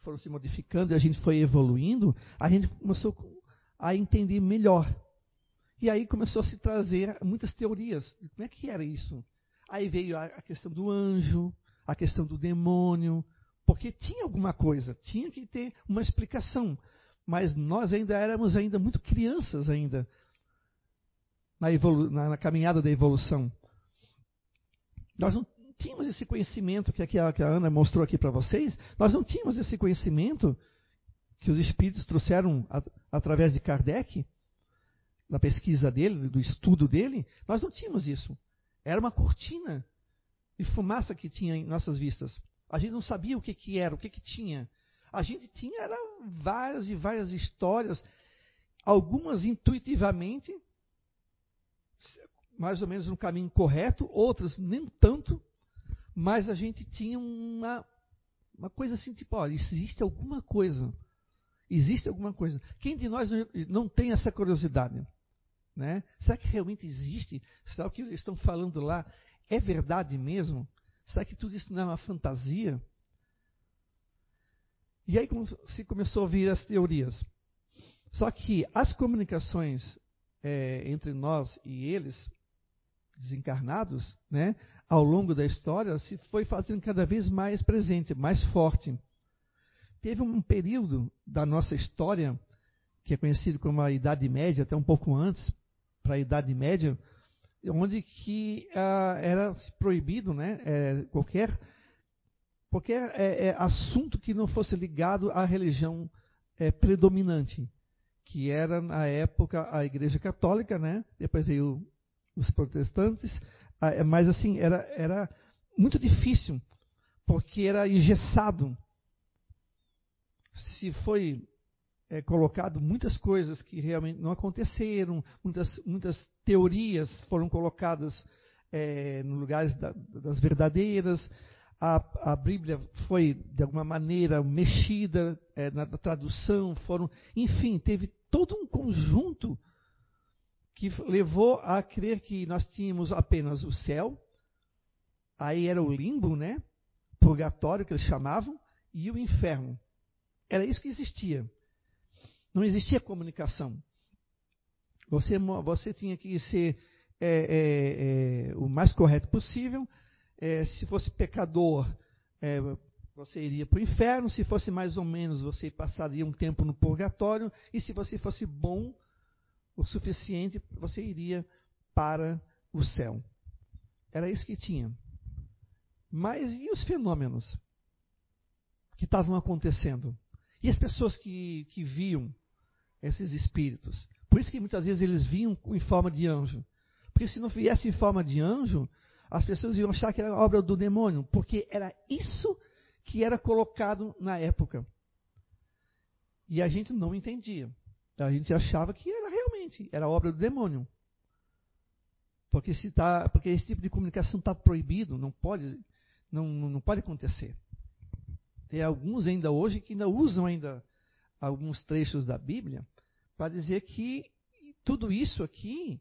foram se modificando e a gente foi evoluindo, a gente começou a entender melhor. E aí começou a se trazer muitas teorias. Como é que era isso? Aí veio a, a questão do anjo, a questão do demônio, porque tinha alguma coisa, tinha que ter uma explicação. Mas nós ainda éramos ainda muito crianças ainda na, na, na caminhada da evolução. Nós não tínhamos esse conhecimento que, a, que a Ana mostrou aqui para vocês, nós não tínhamos esse conhecimento que os espíritos trouxeram a, através de Kardec, da pesquisa dele, do estudo dele, nós não tínhamos isso. Era uma cortina de fumaça que tinha em nossas vistas. A gente não sabia o que, que era, o que, que tinha. A gente tinha era várias e várias histórias, algumas intuitivamente, mais ou menos no caminho correto, outras nem tanto, mas a gente tinha uma, uma coisa assim, tipo, olha, existe alguma coisa. Existe alguma coisa. Quem de nós não tem essa curiosidade? Né? Será que realmente existe? Será que eles estão falando lá é verdade mesmo? Será que tudo isso não é uma fantasia? E aí se começou a vir as teorias. Só que as comunicações é, entre nós e eles, desencarnados, né, ao longo da história, se foi fazendo cada vez mais presente, mais forte. Teve um período da nossa história, que é conhecido como a Idade Média, até um pouco antes, para a Idade Média, onde que ah, era proibido né, é, qualquer, qualquer é, é, assunto que não fosse ligado à religião é, predominante, que era, na época, a Igreja Católica, né, depois veio os protestantes, ah, é, mas assim, era, era muito difícil, porque era engessado. Se foi é, colocado muitas coisas que realmente não aconteceram, muitas, muitas teorias foram colocadas é, no lugar da, das verdadeiras. A, a, Bíblia foi, de alguma maneira, mexida é, na, na tradução, foram, enfim, teve todo um conjunto que levou a crer que nós tínhamos apenas o céu, aí era o limbo, né? Purgatório que eles chamavam, e o inferno. Era isso que existia. Não existia comunicação. Você, você tinha que ser é, é, é, o mais correto possível. É, se fosse pecador, é, você iria para o inferno. Se fosse mais ou menos, você passaria um tempo no purgatório. E se você fosse bom o suficiente, você iria para o céu. Era isso que tinha. Mas e os fenômenos que estavam acontecendo? E as pessoas que, que viam esses espíritos. Por isso que muitas vezes eles vinham em forma de anjo. Porque se não viesse em forma de anjo, as pessoas iam achar que era obra do demônio, porque era isso que era colocado na época. E a gente não entendia. A gente achava que era realmente, era obra do demônio. Porque, se tá, porque esse tipo de comunicação está proibido, não pode, não, não pode acontecer. Tem alguns ainda hoje que ainda usam ainda alguns trechos da Bíblia para dizer que tudo isso aqui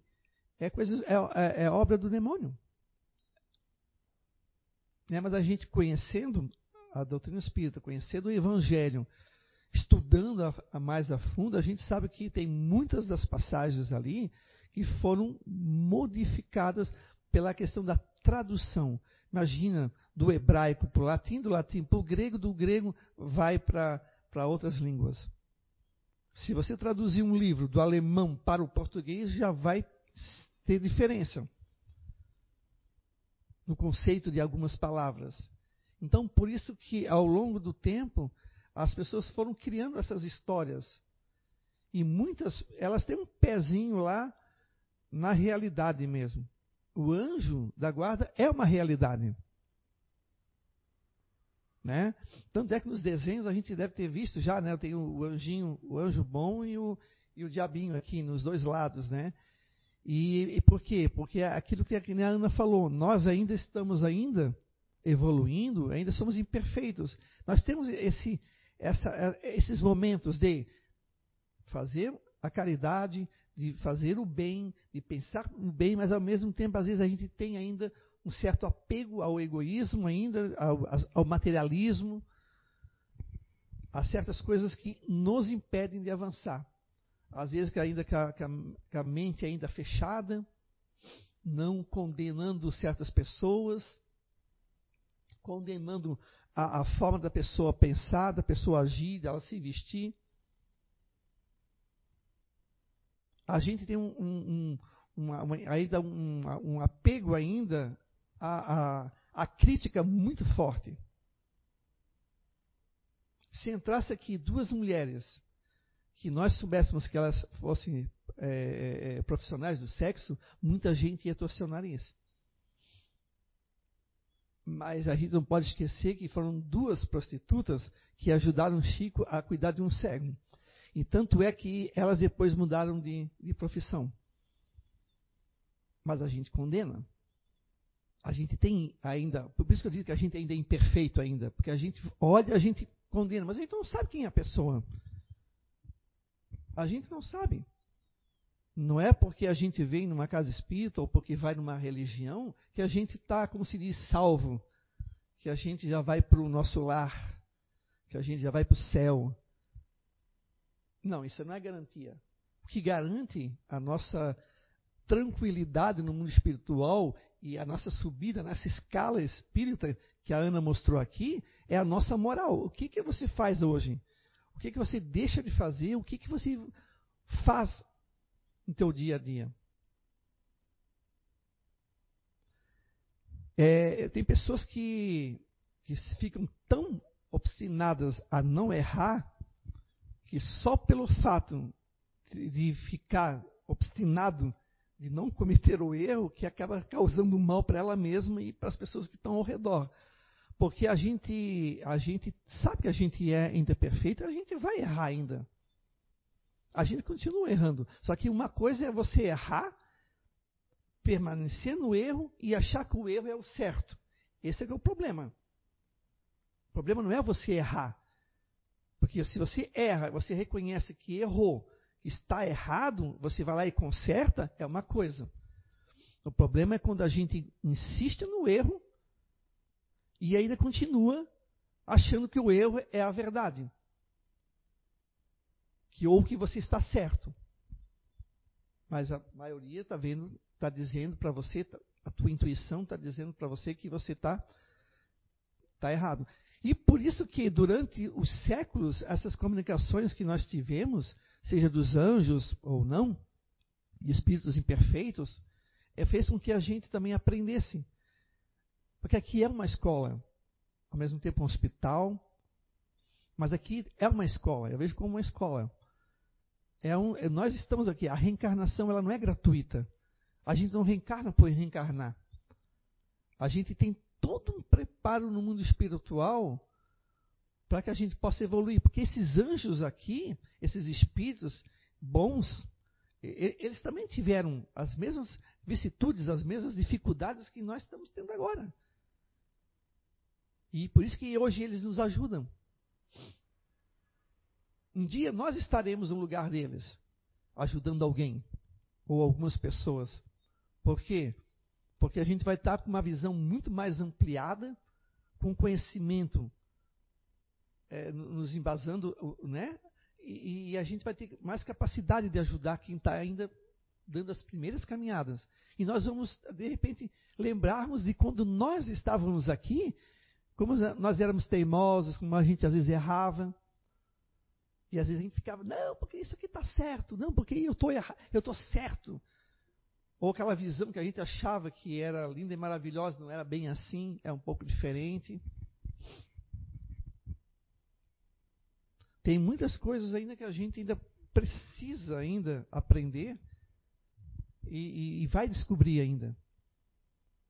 é, coisa, é, é, é obra do demônio. Né? Mas a gente conhecendo a doutrina espírita, conhecendo o Evangelho, estudando a, a mais a fundo, a gente sabe que tem muitas das passagens ali que foram modificadas pela questão da tradução. Imagina, do hebraico para o latim, do latim para o grego, do grego vai para outras línguas. Se você traduzir um livro do alemão para o português, já vai ter diferença no conceito de algumas palavras. Então, por isso que ao longo do tempo, as pessoas foram criando essas histórias. E muitas, elas têm um pezinho lá na realidade mesmo. O anjo da guarda é uma realidade. Né? Tanto é que nos desenhos a gente deve ter visto já, né? Tem o anjinho, o anjo bom e o, e o diabinho aqui nos dois lados, né? E, e por quê? Porque é aquilo que a, Ana falou, nós ainda estamos ainda evoluindo, ainda somos imperfeitos. Nós temos esse, essa, é, esses momentos de fazer a caridade, de fazer o bem, de pensar no bem, mas ao mesmo tempo, às vezes, a gente tem ainda um certo apego ao egoísmo ainda, ao, ao materialismo, a certas coisas que nos impedem de avançar. Às vezes ainda com a, com a mente ainda fechada, não condenando certas pessoas, condenando a, a, forma da pessoa pensar, da pessoa agir, dela se vestir. A gente tem um, um, uma, uma, ainda um, um apego ainda a, a, a crítica muito forte. Se entrasse aqui duas mulheres, que nós soubéssemos que elas fossem é, é, é, profissionais do sexo, muita gente ia torcer o nariz. Mas a gente não pode esquecer que foram duas prostitutas que ajudaram Chico a cuidar de um cego. E tanto é que elas depois mudaram de, de profissão. Mas a gente condena a gente tem ainda, por isso que eu digo que a gente ainda é imperfeito ainda, porque a gente olha, a gente condena, mas a gente não sabe quem é a pessoa. A gente não sabe. Não é porque a gente vem numa casa espírita ou porque vai numa religião que a gente está, como se diz, salvo, que a gente já vai para o nosso lar, que a gente já vai para o céu. Não, isso não é garantia. O que garante a nossa tranquilidade no mundo espiritual e a nossa subida nessa escala espírita que a Ana mostrou aqui é a nossa moral. O que, que você faz hoje? O que, que você deixa de fazer? O que, que você faz no teu dia a dia? É, tem pessoas que, que ficam tão obstinadas a não errar que só pelo fato de, de ficar obstinado de não cometer o erro que acaba causando mal para ela mesma e para as pessoas que estão ao redor. Porque a gente, a gente sabe que a gente é ainda perfeito, a gente vai errar ainda. A gente continua errando. Só que uma coisa é você errar, permanecer no erro e achar que o erro é o certo. Esse é, é o problema. O problema não é você errar. Porque se você erra, você reconhece que errou, está errado, você vai lá e conserta, é uma coisa. O problema é quando a gente insiste no erro e ainda continua achando que o erro é a verdade. Que ou que você está certo. Mas a maioria está vendo, está dizendo para você, tá, a tua intuição está dizendo para você que você está tá errado. E por isso que durante os séculos, essas comunicações que nós tivemos, seja dos anjos ou não, de espíritos imperfeitos, é, fez com que a gente também aprendesse. Porque aqui é uma escola, ao mesmo tempo um hospital, mas aqui é uma escola, eu vejo como uma escola. É um, é, nós estamos aqui, a reencarnação ela não é gratuita. A gente não reencarna por reencarnar. A gente tem todo um preparo no mundo espiritual para que a gente possa evoluir. Porque esses anjos aqui, esses espíritos bons, eles também tiveram as mesmas vicissitudes, as mesmas dificuldades que nós estamos tendo agora. E por isso que hoje eles nos ajudam. Um dia nós estaremos no lugar deles, ajudando alguém ou algumas pessoas. Por quê? Porque a gente vai estar com uma visão muito mais ampliada, com conhecimento é, nos embasando, né? E, e, a gente vai ter mais capacidade de ajudar quem está ainda dando as primeiras caminhadas. E nós vamos, de repente, lembrarmos de quando nós estávamos aqui, como nós éramos teimosos, como a gente às vezes errava. E às vezes a gente ficava, não, porque isso aqui está certo, não, porque eu eu estou certo. Ou aquela visão que a gente achava que era linda e maravilhosa, não era bem assim, é um pouco diferente. Tem muitas coisas ainda que a gente ainda precisa ainda aprender e, e, e vai descobrir ainda.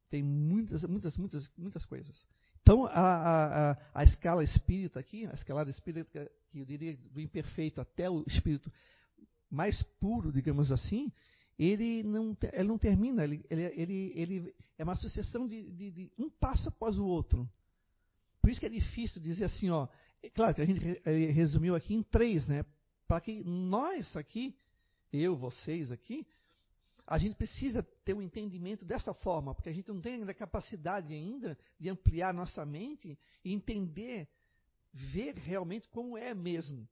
Tem muitas, muitas, muitas, muitas coisas. Então, a, a, a, a escala espírita aqui, a escalada espírita, que eu diria do imperfeito até o espírito mais puro, digamos assim, ele não, ele não termina, ele, ele, ele, ele é uma sucessão de, de, de, um passo após o outro. Por isso que é difícil dizer assim, ó. Claro que a gente resumiu aqui em três, né? Para que nós aqui, eu, vocês aqui, a gente precisa ter um entendimento dessa forma, porque a gente não tem ainda capacidade ainda de ampliar nossa mente e entender, ver realmente como é mesmo.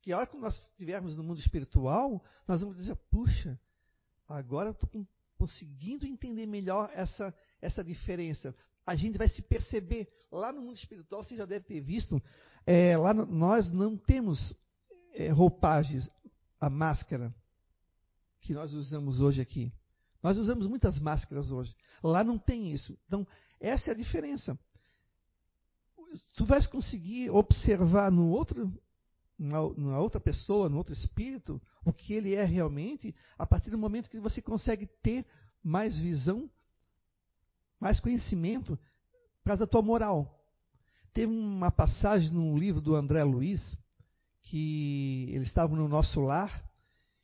Que a hora que nós estivermos no mundo espiritual, nós vamos dizer, puxa, Agora eu estou conseguindo entender melhor essa, essa diferença. A gente vai se perceber. Lá no mundo espiritual, você já deve ter visto, é, lá nós não temos é, roupagens, a máscara que nós usamos hoje aqui. Nós usamos muitas máscaras hoje. Lá não tem isso. Então, essa é a diferença. Tu vais conseguir observar no outro numa outra pessoa, no outro espírito, o que ele é realmente, a partir do momento que você consegue ter mais visão, mais conhecimento, por causa da tua moral. Tem uma passagem no livro do André Luiz, que eles estavam no nosso lar,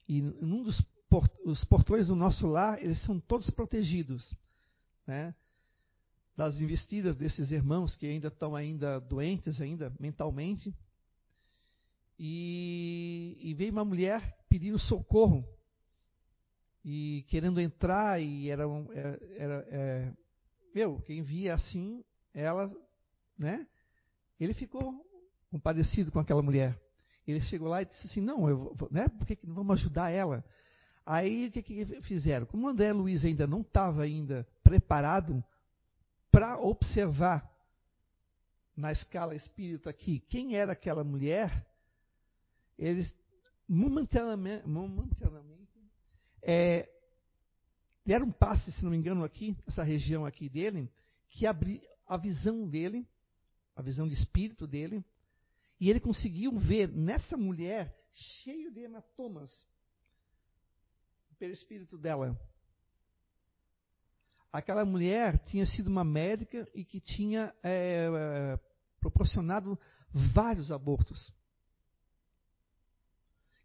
e num dos port os portões do nosso lar, eles são todos protegidos, né? Das investidas desses irmãos que ainda estão ainda doentes ainda mentalmente e, e veio uma mulher pedindo socorro e querendo entrar e era, era, era é, meu, quem via assim, ela, né? Ele ficou compadecido com aquela mulher. Ele chegou lá e disse assim, não, eu, né? Por que não vamos ajudar ela? Aí o que, que fizeram? Como o André Luiz ainda não estava ainda preparado para observar na escala espírita aqui quem era aquela mulher, eles momentaneamente, momentaneamente é, deram um passe, se não me engano, aqui, essa região aqui dele, que abriu a visão dele, a visão de espírito dele, e ele conseguiu ver nessa mulher cheio de hematomas pelo espírito dela. aquela mulher tinha sido uma médica e que tinha é, proporcionado vários abortos.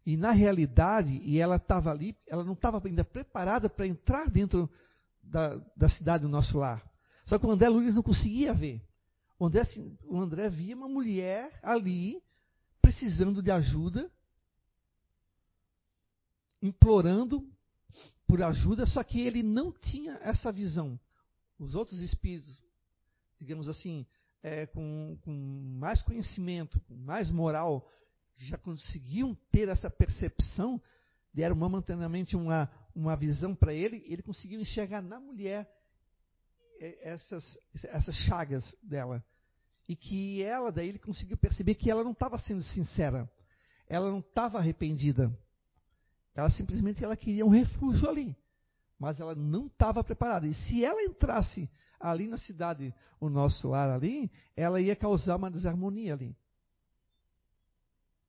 E na realidade, e ela estava ali, ela não estava ainda preparada para entrar dentro da, da, cidade do nosso lar. Só que o André Luiz não conseguia ver. O André, assim, o André via uma mulher ali, precisando de ajuda, implorando por ajuda, só que ele não tinha essa visão. Os outros espíritos, digamos assim, é, com, com mais conhecimento, com mais moral, já conseguiam ter essa percepção, deram momentaneamente uma, uma visão para ele, ele conseguiu enxergar na mulher é, essas, essas chagas dela. E que ela, daí ele conseguiu perceber que ela não estava sendo sincera, ela não estava arrependida. Ela simplesmente ela queria um refúgio ali. Mas ela não estava preparada. E se ela entrasse ali na cidade, o nosso lar ali, ela ia causar uma desarmonia ali.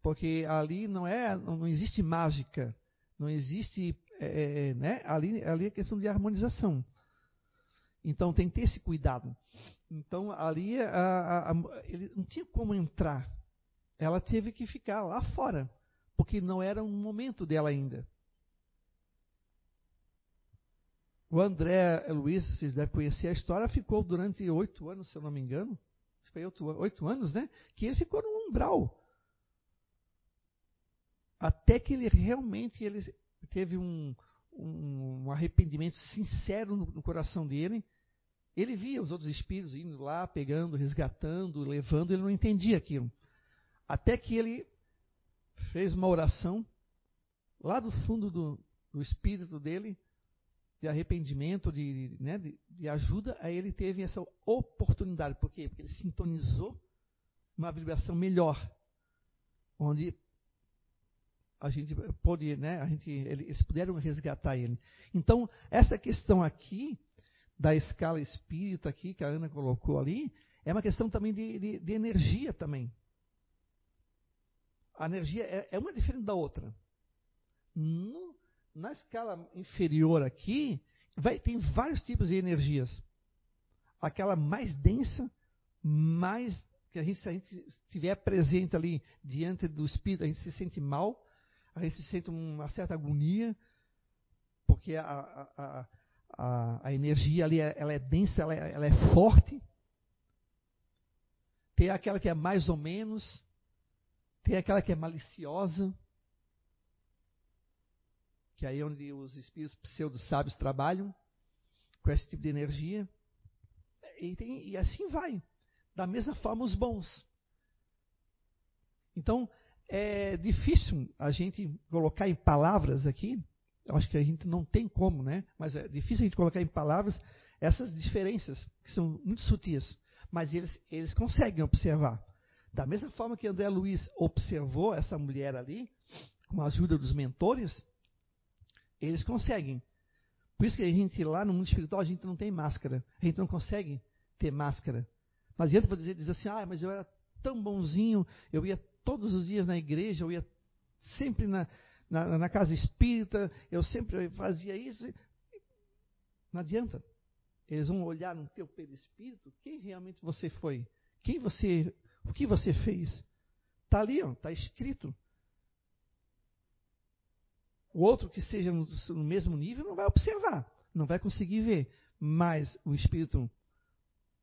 Porque ali não é, não existe mágica, não existe, é, é, né? Ali, ali é questão de harmonização. Então tem que ter esse cuidado. Então ali a, a, a, ele não tinha como entrar. Ela teve que ficar lá fora porque não era um momento dela ainda. O André Luiz, vocês devem conhecer a história, ficou durante oito anos, se eu não me engano. Foi oito, anos, né? Que ele ficou no umbral. Até que ele realmente ele teve um, um, um arrependimento sincero no, no coração dele. Ele via os outros espíritos indo lá, pegando, resgatando, levando, ele não entendia aquilo. Até que ele fez uma oração lá do fundo do, do espírito dele, de arrependimento, de, né, de, de, ajuda, aí ele teve essa oportunidade. Por quê? Porque ele sintonizou uma vibração melhor, onde a gente pôde, né, a gente, eles puderam resgatar ele. Então, essa questão aqui, da escala espírita aqui, que a Ana colocou ali, é uma questão também de, de, de energia também a energia é, é uma diferente da outra. No, na escala inferior aqui, vai, tem vários tipos de energias. Aquela mais densa, mais que a gente, se a gente estiver presente ali diante do espírito, a gente se sente mal, a gente se sente uma certa agonia, porque a, a, a, a energia ali ela é densa, ela é, ela é forte. Tem aquela que é mais ou menos, tem aquela que é maliciosa, que é aí onde os espíritos pseudo-sábios trabalham, com esse tipo de energia. E, tem, e assim vai. Da mesma forma, os bons. Então, é difícil a gente colocar em palavras aqui, eu acho que a gente não tem como, né? Mas é difícil a gente colocar em palavras essas diferenças, que são muito sutis. Mas eles, eles conseguem observar. Da mesma forma que André Luiz observou essa mulher ali, com a ajuda dos mentores, eles conseguem. Por isso que a gente lá no mundo espiritual, a gente não tem máscara. A gente não consegue ter máscara. Mas adianta para dizer, dizer assim, ah, mas eu era tão bonzinho, eu ia todos os dias na igreja, eu ia sempre na, na, na casa espírita, eu sempre fazia isso. Não adianta. Eles vão olhar no teu perispírito, quem realmente você foi? Quem você o que você fez? Está ali, está escrito. O outro que seja no, no, mesmo nível não vai observar, não vai conseguir ver. Mas o espírito,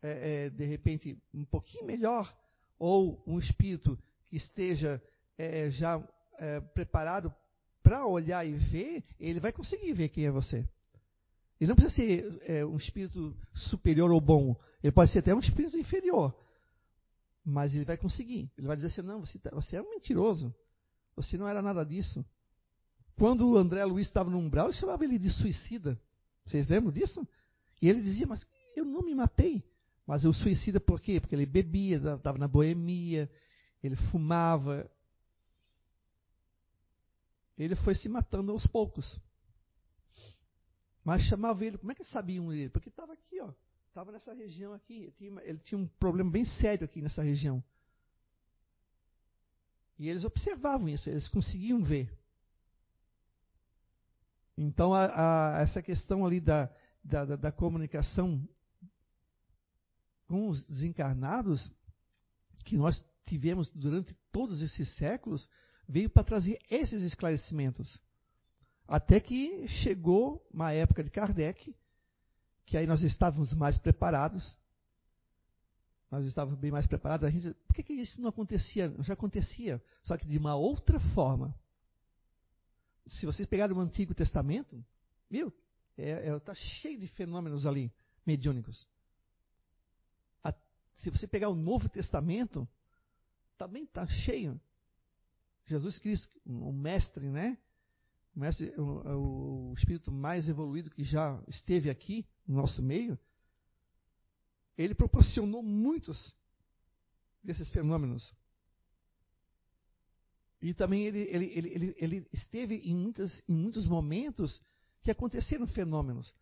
é, é, de repente, um pouquinho melhor, ou um espírito que esteja é, já é, preparado para olhar e ver, ele vai conseguir ver quem é você. Ele não precisa ser é, um espírito superior ou bom. Ele pode ser até um espírito inferior. Mas ele vai conseguir. Ele vai dizer assim: não, você, tá, você é um mentiroso. Você não era nada disso. Quando o André Luiz estava no umbral, ele chamava ele de suicida. Vocês lembram disso? E ele dizia: Mas eu não me matei. Mas eu suicida por quê? Porque ele bebia, estava na boemia, ele fumava. Ele foi se matando aos poucos. Mas chamava ele, como é que sabiam ele? Porque estava aqui, ó estava nessa região aqui. Ele tinha, ele tinha um problema bem sério aqui nessa região. E eles observavam isso, eles conseguiam ver. Então, a, a, essa questão ali da, da, da, da comunicação com os desencarnados que nós tivemos durante todos esses séculos veio para trazer esses esclarecimentos. Até que chegou uma época de Kardec, que aí nós estávamos mais preparados. Nós estávamos bem mais preparados. A gente, por que, que isso não acontecia? Já acontecia, só que de uma outra forma. Se vocês pegarem o Antigo Testamento, viu? Está é, é, tá cheio de fenômenos ali, mediúnicos. A, se você pegar o Novo Testamento, também está cheio. Jesus Cristo, o mestre, né? O, mestre, o, o espírito mais evoluído que já esteve aqui no nosso meio, ele proporcionou muitos desses fenômenos. E também ele, ele, ele, ele, esteve em, muitas, em muitos momentos que aconteceram fenômenos.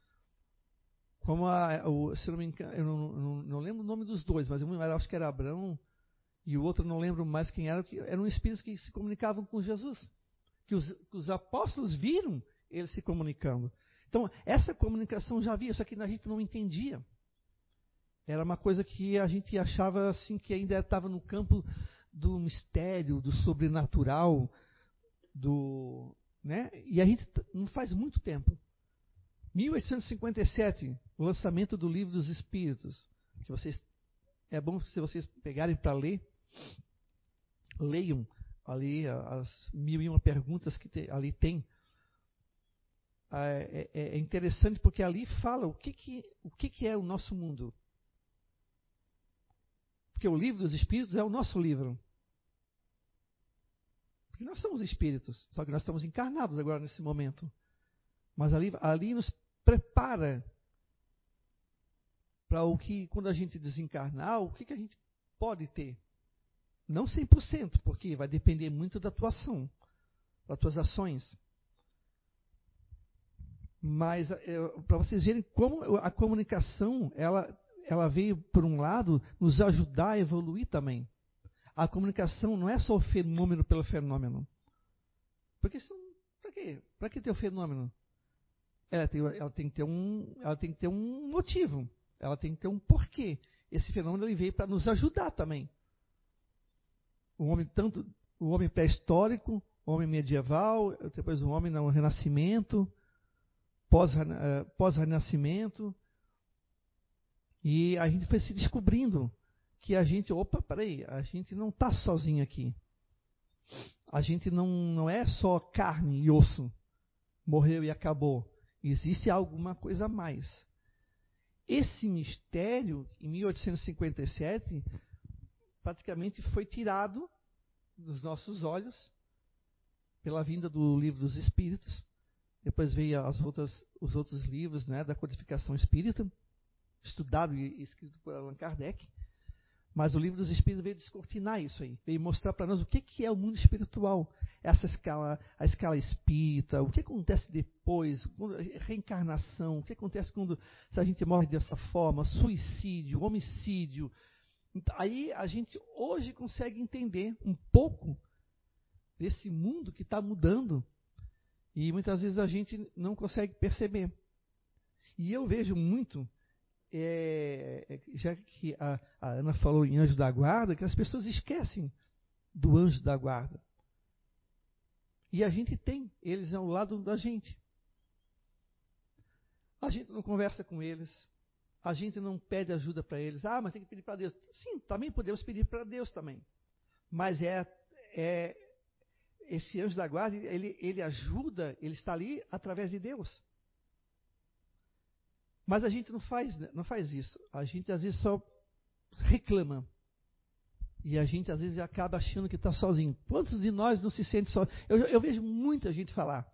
Como a, o, se não me engano, eu não, não, não, lembro o nome dos dois, mas eu acho que era Abraão e o outro não lembro mais quem era, que eram espíritos que se comunicavam com Jesus. Que os, que os apóstolos viram eles se comunicando. Então, essa comunicação já havia, só que a gente não entendia. Era uma coisa que a gente achava assim que ainda estava no campo do mistério, do sobrenatural, do, né? E a gente não faz muito tempo. 1857, o lançamento do Livro dos Espíritos, que vocês é bom se vocês pegarem para ler, leiam ali as mil e uma perguntas que te, ali tem. Ah, é, é, é, interessante porque ali fala o que, que, o que, que é o nosso mundo. Porque o livro dos Espíritos é o nosso livro. Porque nós somos espíritos, só que nós estamos encarnados agora nesse momento. Mas ali, ali nos prepara para o que, quando a gente desencarnar, o que, que a gente pode ter. Não 100%, porque vai depender muito da tua ação, das tuas ações. Mas é, para vocês verem como a comunicação ela, ela veio, por um lado, nos ajudar a evoluir também. A comunicação não é só o fenômeno pelo fenômeno. Porque para quê? Para que ter o fenômeno? Ela tem, ela tem, que ter um, ela tem que ter um motivo. Ela tem que ter um porquê. Esse fenômeno veio para nos ajudar também. O homem tanto o homem pré-histórico, o homem medieval, depois o homem no Renascimento, eh, pós-Renascimento. E a gente foi se descobrindo que a gente, opa, peraí, a gente não está sozinho aqui. A gente não, não é só carne e osso, morreu e acabou. Existe alguma coisa a mais. Esse mistério, em 1857, praticamente foi tirado dos nossos olhos pela vinda do livro dos Espíritos. Depois veio as outras, os outros livros né, da codificação espírita, estudado e escrito por Allan Kardec. Mas o livro dos Espíritos veio descortinar isso aí, veio mostrar para nós o que, que é o mundo espiritual, essa escala, a escala espírita, o que acontece depois, reencarnação, o que acontece quando se a gente morre dessa forma, suicídio, homicídio. Então, aí a gente hoje consegue entender um pouco desse mundo que está mudando e muitas vezes a gente não consegue perceber. E eu vejo muito é, é, já que a, a, Ana falou em anjo da guarda, que as pessoas esquecem do anjo da guarda. E a gente tem, eles ao lado da gente. A gente não conversa com eles, a gente não pede ajuda para eles. Ah, mas tem que pedir para Deus. Sim, também podemos pedir para Deus também. Mas é, é esse anjo da guarda, ele, ele ajuda, ele está ali através de Deus. Mas a gente não faz, não faz isso. A gente às vezes só reclama. E a gente às vezes acaba achando que está sozinho. Quantos de nós não se sente só? Eu, eu vejo muita gente falar.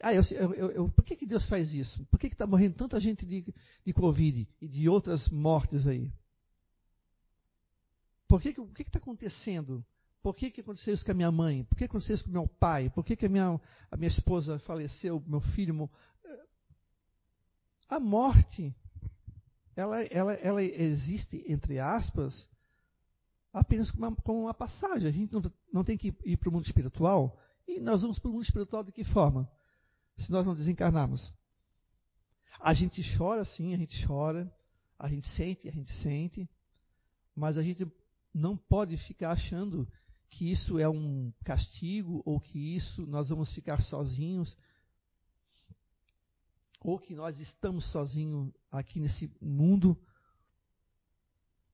Ah, eu, eu, eu, por que, que Deus faz isso? Por que está morrendo tanta gente de, de Covid e de outras mortes aí? Por que, que, o que está acontecendo? Por que, que aconteceu isso com a minha mãe? Por que aconteceu isso com o meu pai? Por que, que a, minha, a minha esposa faleceu, meu filho a morte, ela, ela, ela existe, entre aspas, apenas como uma, como uma passagem. A gente não, não tem que ir para o mundo espiritual. E nós vamos para o mundo espiritual de que forma? Se nós não desencarnarmos. A gente chora, sim, a gente chora. A gente sente, a gente sente. Mas a gente não pode ficar achando que isso é um castigo ou que isso nós vamos ficar sozinhos ou que nós estamos sozinhos aqui nesse mundo.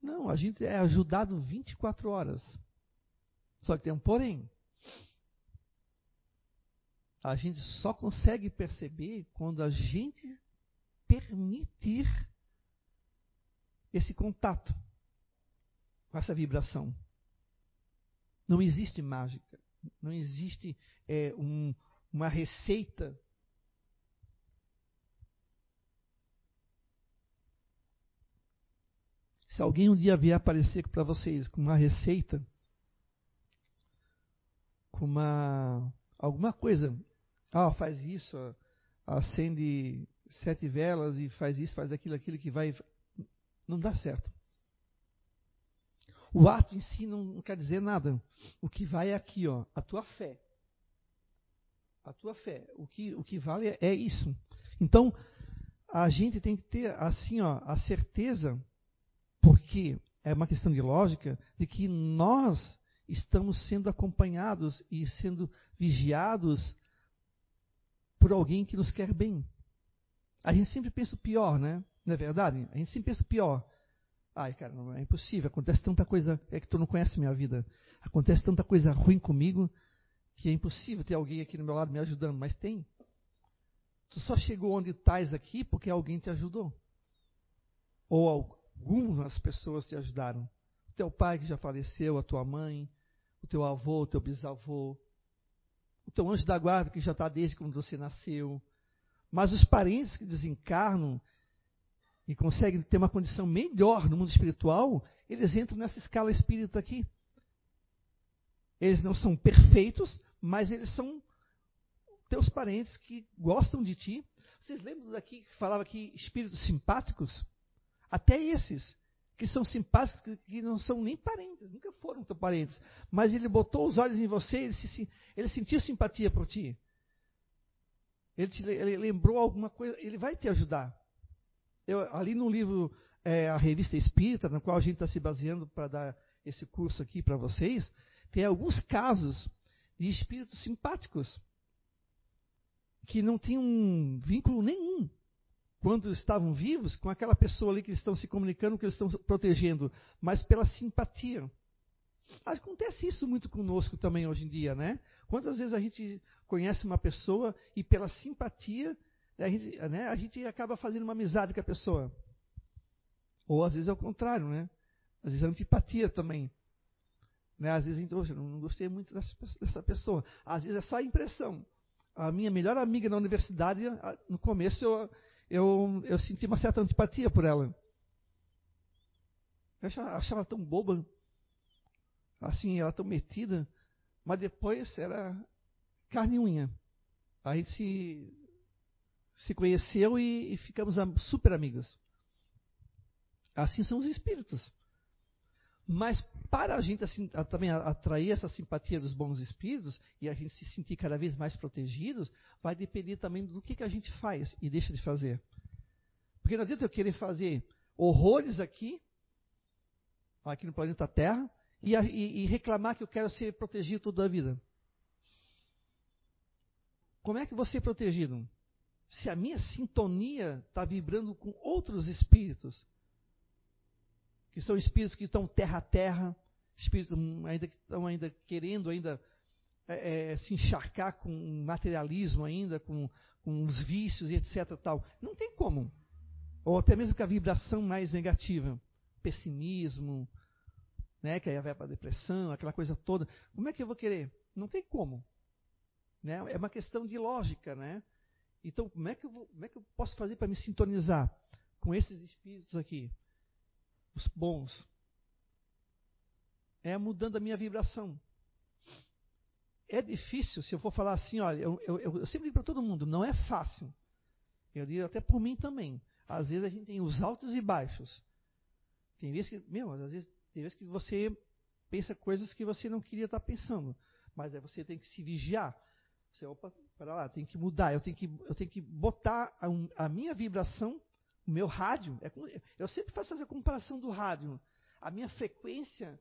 Não, a gente é ajudado 24 horas. Só que tem um porém. A gente só consegue perceber quando a gente permitir esse contato com essa vibração. Não existe mágica, não existe é, um, uma receita. Se alguém um dia vier aparecer para vocês com uma receita, com uma alguma coisa, ah, faz isso, acende sete velas e faz isso, faz aquilo, aquilo que vai, não dá certo. O ato em si não, quer dizer nada. O que vai é aqui, ó, a tua fé. A tua fé. O que, o que vale é isso. Então, a gente tem que ter, assim, ó, a certeza, porque é uma questão de lógica, de que nós estamos sendo acompanhados e sendo vigiados por alguém que nos quer bem. A gente sempre pensa o pior, né? Não é verdade? A gente sempre pensa o pior. Ai, cara, não é impossível. Acontece tanta coisa. É que tu não conhece minha vida. Acontece tanta coisa ruim comigo que é impossível ter alguém aqui no meu lado me ajudando. Mas tem. Tu só chegou onde estás aqui porque alguém te ajudou. Ou algumas pessoas te ajudaram. O teu pai que já faleceu, a tua mãe, o teu avô, o teu bisavô, o teu anjo da guarda que já está desde quando você nasceu. Mas os parentes que desencarnam e conseguem ter uma condição melhor no mundo espiritual, eles entram nessa escala espírita aqui. Eles não são perfeitos, mas eles são teus parentes que gostam de ti. Vocês lembram daqui que falava aqui espíritos simpáticos? Até esses que são simpáticos, que não são nem parentes, nunca foram teu parentes. Mas ele botou os olhos em você, ele, se, ele sentiu simpatia por ti. Ele, te, ele lembrou alguma coisa, ele vai te ajudar. Eu, ali no livro, é, a revista Espírita, na qual a gente está se baseando para dar esse curso aqui para vocês, tem alguns casos de espíritos simpáticos que não tinham vínculo nenhum quando estavam vivos com aquela pessoa ali que estão se comunicando, que eles estão protegendo, mas pela simpatia. Acontece isso muito conosco também hoje em dia, né? Quantas vezes a gente conhece uma pessoa e pela simpatia a gente, né, a gente acaba fazendo uma amizade com a pessoa. Ou às vezes é o contrário, né? Às vezes é antipatia também. Né? Às vezes, então, eu não gostei muito dessa, dessa pessoa. Às vezes é só a impressão. A minha melhor amiga na universidade, no começo eu, eu, eu senti uma certa antipatia por ela. Eu achava, achava tão boba, assim, ela tão metida, mas depois era carne e unha. Aí se se conheceu e, e ficamos super amigas. Assim são os espíritos. Mas para a gente assim, a, também atrair essa simpatia dos bons espíritos e a gente se sentir cada vez mais protegidos, vai depender também do que, que a gente faz e deixa de fazer. Porque não adianta eu querer fazer horrores aqui, aqui no planeta Terra, e, e, e reclamar que eu quero ser protegido toda a vida. Como é que você é protegido? se a minha sintonia está vibrando com outros espíritos, que são espíritos que estão terra a terra, espíritos ainda que estão ainda querendo ainda é, é, se encharcar com materialismo ainda, com, com os vícios e etc. Tal. Não tem como. Ou até mesmo com a vibração mais negativa, pessimismo, né, que aí vai para a depressão, aquela coisa toda. Como é que eu vou querer? Não tem como. Né? É uma questão de lógica, né? Então, como é que eu, vou, como é que eu posso fazer para me sintonizar com esses espíritos aqui? Os bons. É mudando a minha vibração. É difícil, se eu for falar assim, olha, eu, eu, eu sempre digo para todo mundo, não é fácil. Eu digo até por mim também. Às vezes a gente tem os altos e baixos. Tem vezes que, meu, às vezes tem vezes que você pensa coisas que você não queria estar pensando. Mas aí você tem que se vigiar. Você, opa, para lá, tem que mudar, eu tenho que, eu tenho que botar a, a minha vibração, o meu rádio. É, eu sempre faço essa comparação do rádio. A minha frequência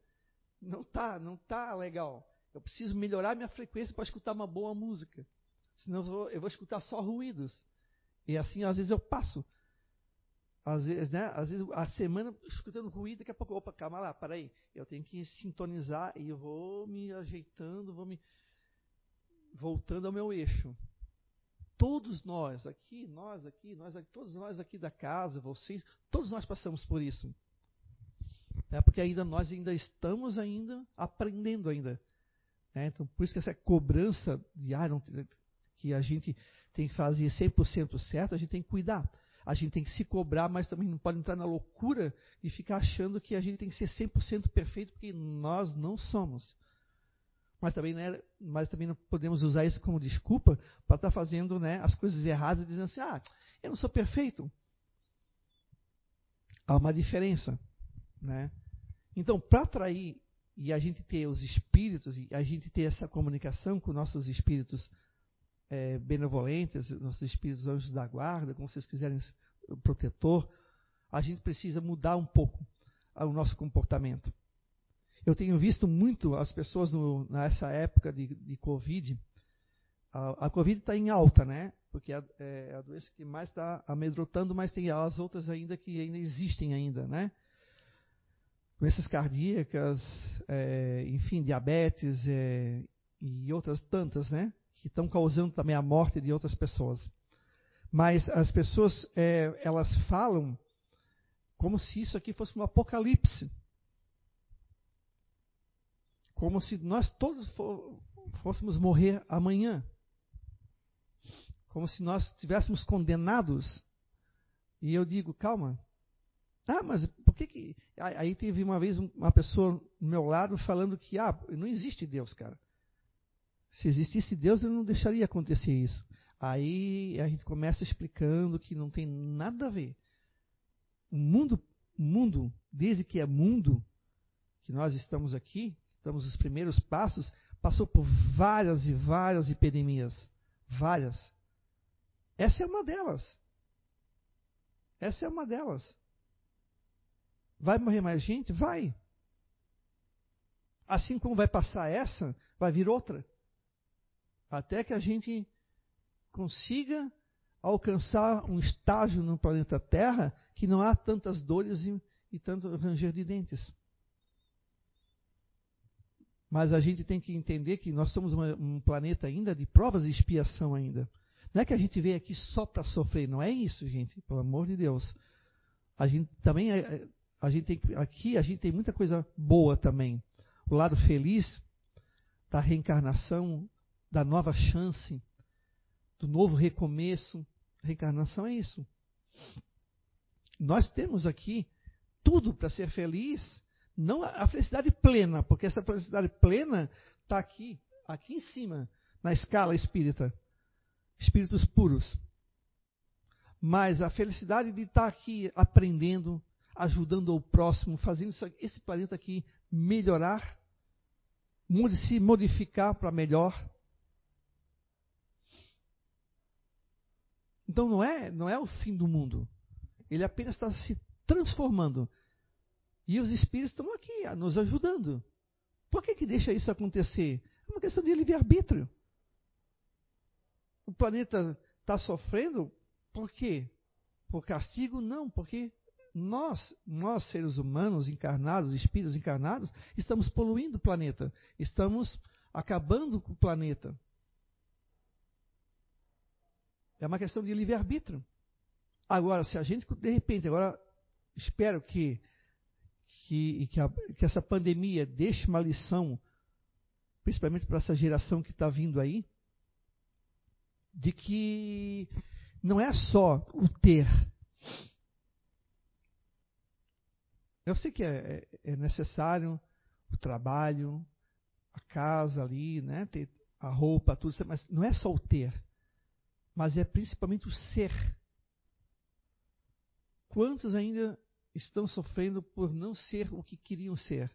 não tá, não tá legal. Eu preciso melhorar minha frequência para escutar uma boa música. Senão eu vou, eu vou escutar só ruídos. E assim, às vezes, eu passo. Às vezes, né? Às vezes, a semana escutando ruído, daqui a pouco, opa, calma lá, para aí. Eu tenho que sintonizar e eu vou me ajeitando, vou me voltando ao meu eixo. Todos nós aqui, nós aqui, nós aqui, todos nós aqui da casa, vocês, todos nós passamos por isso. É porque ainda nós ainda estamos ainda aprendendo ainda. É, então, por isso que essa cobrança diária que a gente tem que fazer 100% certo, a gente tem que cuidar. A gente tem que se cobrar, mas também não pode entrar na loucura de ficar achando que a gente tem que ser 100% perfeito, porque nós não somos. Mas também, né, mas também não podemos usar isso como desculpa para estar tá fazendo né, as coisas erradas, dizendo assim: ah, eu não sou perfeito. Há uma diferença. Né? Então, para atrair e a gente ter os espíritos, e a gente ter essa comunicação com nossos espíritos é, benevolentes, nossos espíritos anjos da guarda, como vocês quiserem, protetor, a gente precisa mudar um pouco o nosso comportamento. Eu tenho visto muito as pessoas no, nessa época de, de Covid. A, a Covid está em alta, né? Porque é, é a doença que mais está amedrontando, mas tem as outras ainda que ainda existem ainda, né? Doenças cardíacas, é, enfim, diabetes é, e outras tantas, né? Que estão causando também a morte de outras pessoas. Mas as pessoas, é, elas falam como se isso aqui fosse um apocalipse como se nós todos fôssemos morrer amanhã. Como se nós estivéssemos condenados. E eu digo, calma. Ah, mas por que que. Aí teve uma vez uma pessoa do meu lado falando que, ah, não existe Deus, cara. Se existisse Deus, ele não deixaria acontecer isso. Aí a gente começa explicando que não tem nada a ver. O mundo, mundo, desde que é mundo, que nós estamos aqui, estamos nos primeiros passos, passou por várias e várias epidemias. Várias. Essa é uma delas. Essa é uma delas. Vai morrer mais gente? Vai. Assim como vai passar essa, vai vir outra. Até que a gente consiga alcançar um estágio no planeta Terra que não há tantas dores e, e tanto ranger de dentes. Mas a gente tem que entender que nós somos uma, um planeta ainda de provas e expiação ainda. Não é que a gente veio aqui só para sofrer, não é isso, gente, pelo amor de Deus. A gente também é, é, a gente tem, aqui a gente tem muita coisa boa também. O lado feliz da reencarnação, da nova chance, do novo recomeço. Reencarnação é isso. Nós temos aqui tudo para ser feliz não a felicidade plena, porque essa felicidade plena está aqui, aqui em cima, na escala espírita. Espíritos puros. Mas a felicidade de estar tá aqui aprendendo, ajudando o próximo, fazendo esse planeta aqui melhorar, se modificar para melhor. Então não é, não é o fim do mundo. Ele apenas está se transformando. E os espíritos estão aqui nos ajudando. Por que, que deixa isso acontecer? É uma questão de livre-arbítrio. O planeta está sofrendo por quê? Por castigo? Não, porque nós, nós seres humanos encarnados, espíritos encarnados, estamos poluindo o planeta. Estamos acabando com o planeta. É uma questão de livre-arbítrio. Agora, se a gente, de repente, agora espero que que, que, a, que essa pandemia deixe uma lição, principalmente para essa geração que está vindo aí, de que não é só o ter. Eu sei que é, é, é necessário o trabalho, a casa ali, né, ter a roupa, tudo, mas não é só o ter, mas é principalmente o ser. Quantos ainda estão sofrendo por não ser o que queriam ser.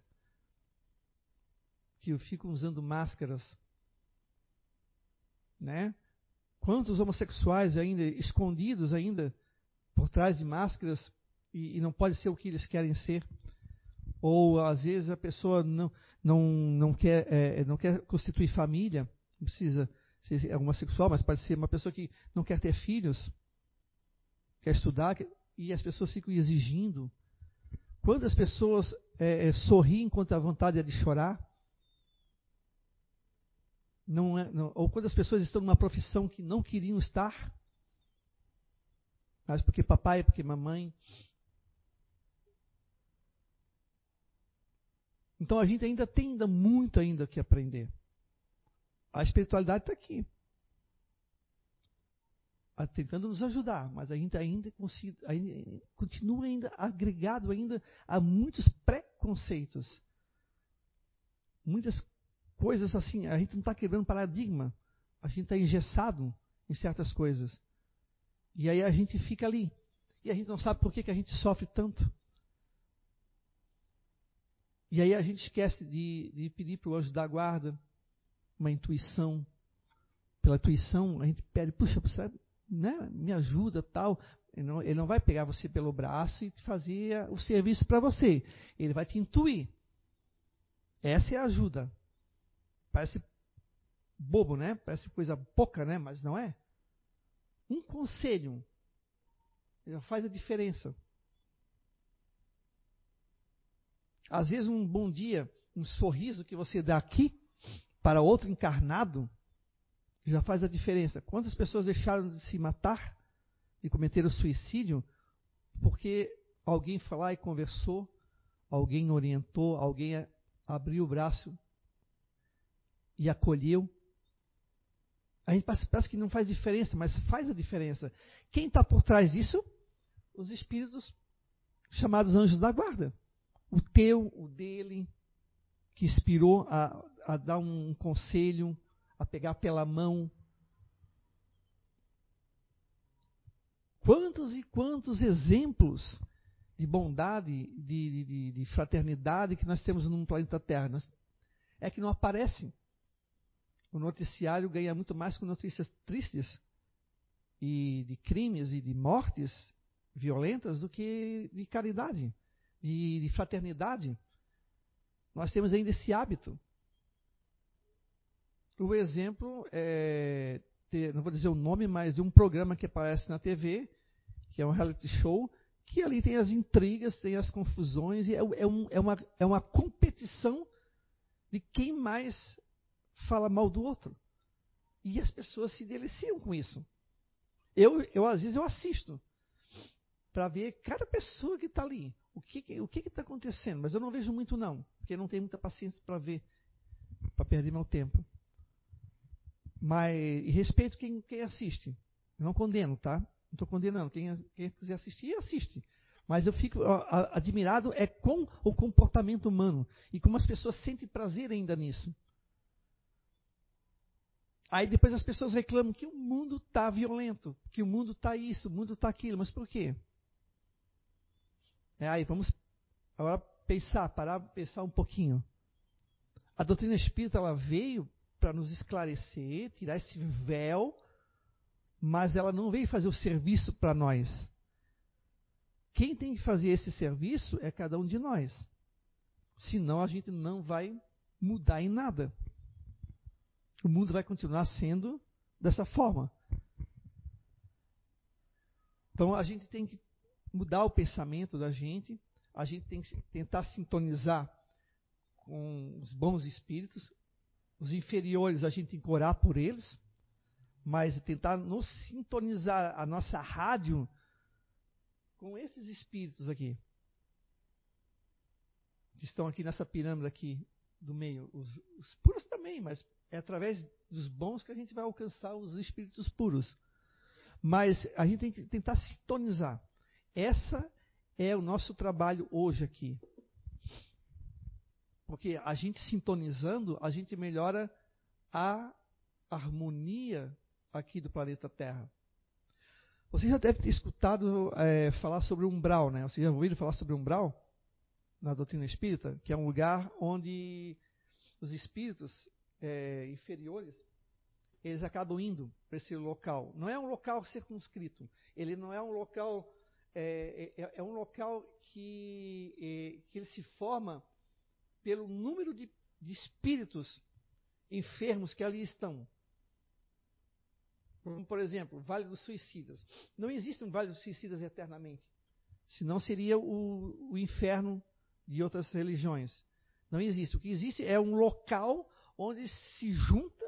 Que ficam usando máscaras. né? Quantos homossexuais ainda escondidos ainda por trás de máscaras e, e não pode ser o que eles querem ser? Ou às vezes a pessoa não não não quer é, não quer constituir família, não precisa ser é homossexual, mas pode ser uma pessoa que não quer ter filhos, quer estudar e as pessoas ficam exigindo. Quantas pessoas é, é, sorriem enquanto a vontade é de chorar? Não é, não, ou quando as pessoas estão numa profissão que não queriam estar, mas porque papai, porque mamãe. Então a gente ainda tem ainda muito ainda que aprender. A espiritualidade está aqui. Tentando nos ajudar, mas a gente ainda, ainda continua ainda agregado ainda a muitos preconceitos. Muitas coisas assim, a gente não está quebrando paradigma, a gente está engessado em certas coisas. E aí a gente fica ali. E a gente não sabe por que, que a gente sofre tanto. E aí a gente esquece de, de pedir para o anjo da guarda uma intuição. Pela intuição, a gente pede, puxa, né, me ajuda tal. Ele não, ele não vai pegar você pelo braço e fazer o serviço para você. Ele vai te intuir. Essa é a ajuda. Parece bobo, né? Parece coisa pouca, né? Mas não é. Um conselho já faz a diferença. Às vezes um bom dia, um sorriso que você dá aqui para outro encarnado já faz a diferença. Quantas pessoas deixaram de se matar, de cometer o suicídio, porque alguém foi lá e conversou, alguém orientou, alguém abriu o braço e acolheu. A gente parece que não faz diferença, mas faz a diferença. Quem está por trás disso? Os espíritos chamados anjos da guarda. O teu, o dele, que inspirou a, a dar um conselho, a pegar pela mão. Quantos e quantos exemplos de bondade, de, de, de fraternidade que nós temos no planeta Terra. É que não aparecem o noticiário ganha muito mais com notícias tristes e de crimes e de mortes violentas do que de caridade, de, de fraternidade. Nós temos ainda esse hábito. O exemplo é, ter, não vou dizer o nome, mas de um programa que aparece na TV, que é um reality show, que ali tem as intrigas, tem as confusões, e é, é, um, é, uma, é uma competição de quem mais fala mal do outro. E as pessoas se deliciam com isso. Eu, eu às vezes, eu assisto para ver cada pessoa que está ali. O que o que está acontecendo? Mas eu não vejo muito, não, porque não tenho muita paciência para ver, para perder meu tempo. Mas e respeito quem, quem assiste. Eu não condeno, tá? Não estou condenando. Quem, quem quiser assistir, assiste. Mas eu fico admirado é com o comportamento humano e como as pessoas sentem prazer ainda nisso. Aí depois as pessoas reclamam que o mundo está violento, que o mundo está isso, o mundo está aquilo. Mas por quê? É, aí vamos agora pensar, parar pensar um pouquinho. A doutrina espírita ela veio para nos esclarecer, tirar esse véu, mas ela não veio fazer o serviço para nós. Quem tem que fazer esse serviço é cada um de nós. Senão a gente não vai mudar em nada o mundo vai continuar sendo dessa forma. Então a gente tem que mudar o pensamento da gente, a gente tem que tentar sintonizar com os bons espíritos, os inferiores a gente tem que orar por eles, mas tentar nos sintonizar a nossa rádio com esses espíritos aqui que estão aqui nessa pirâmide aqui do meio, os, os puros também, mas é através dos bons que a gente vai alcançar os espíritos puros. Mas a gente tem que tentar sintonizar. Essa é o nosso trabalho hoje aqui. Porque a gente sintonizando, a gente melhora a harmonia aqui do planeta Terra. Você já deve ter escutado é, falar sobre umbral, né? Você já ouviu falar sobre umbral? Na doutrina espírita? Que é um lugar onde os espíritos é, inferiores, eles acabam indo para esse local. Não é um local circunscrito. Ele não é um local. É, é, é um local que, é, que ele se forma pelo número de, de espíritos enfermos que ali estão. Como, por exemplo, Vale dos Suicidas. Não existe um Vale dos Suicidas eternamente. Senão seria o, o inferno de outras religiões. Não existe. O que existe é um local onde se junta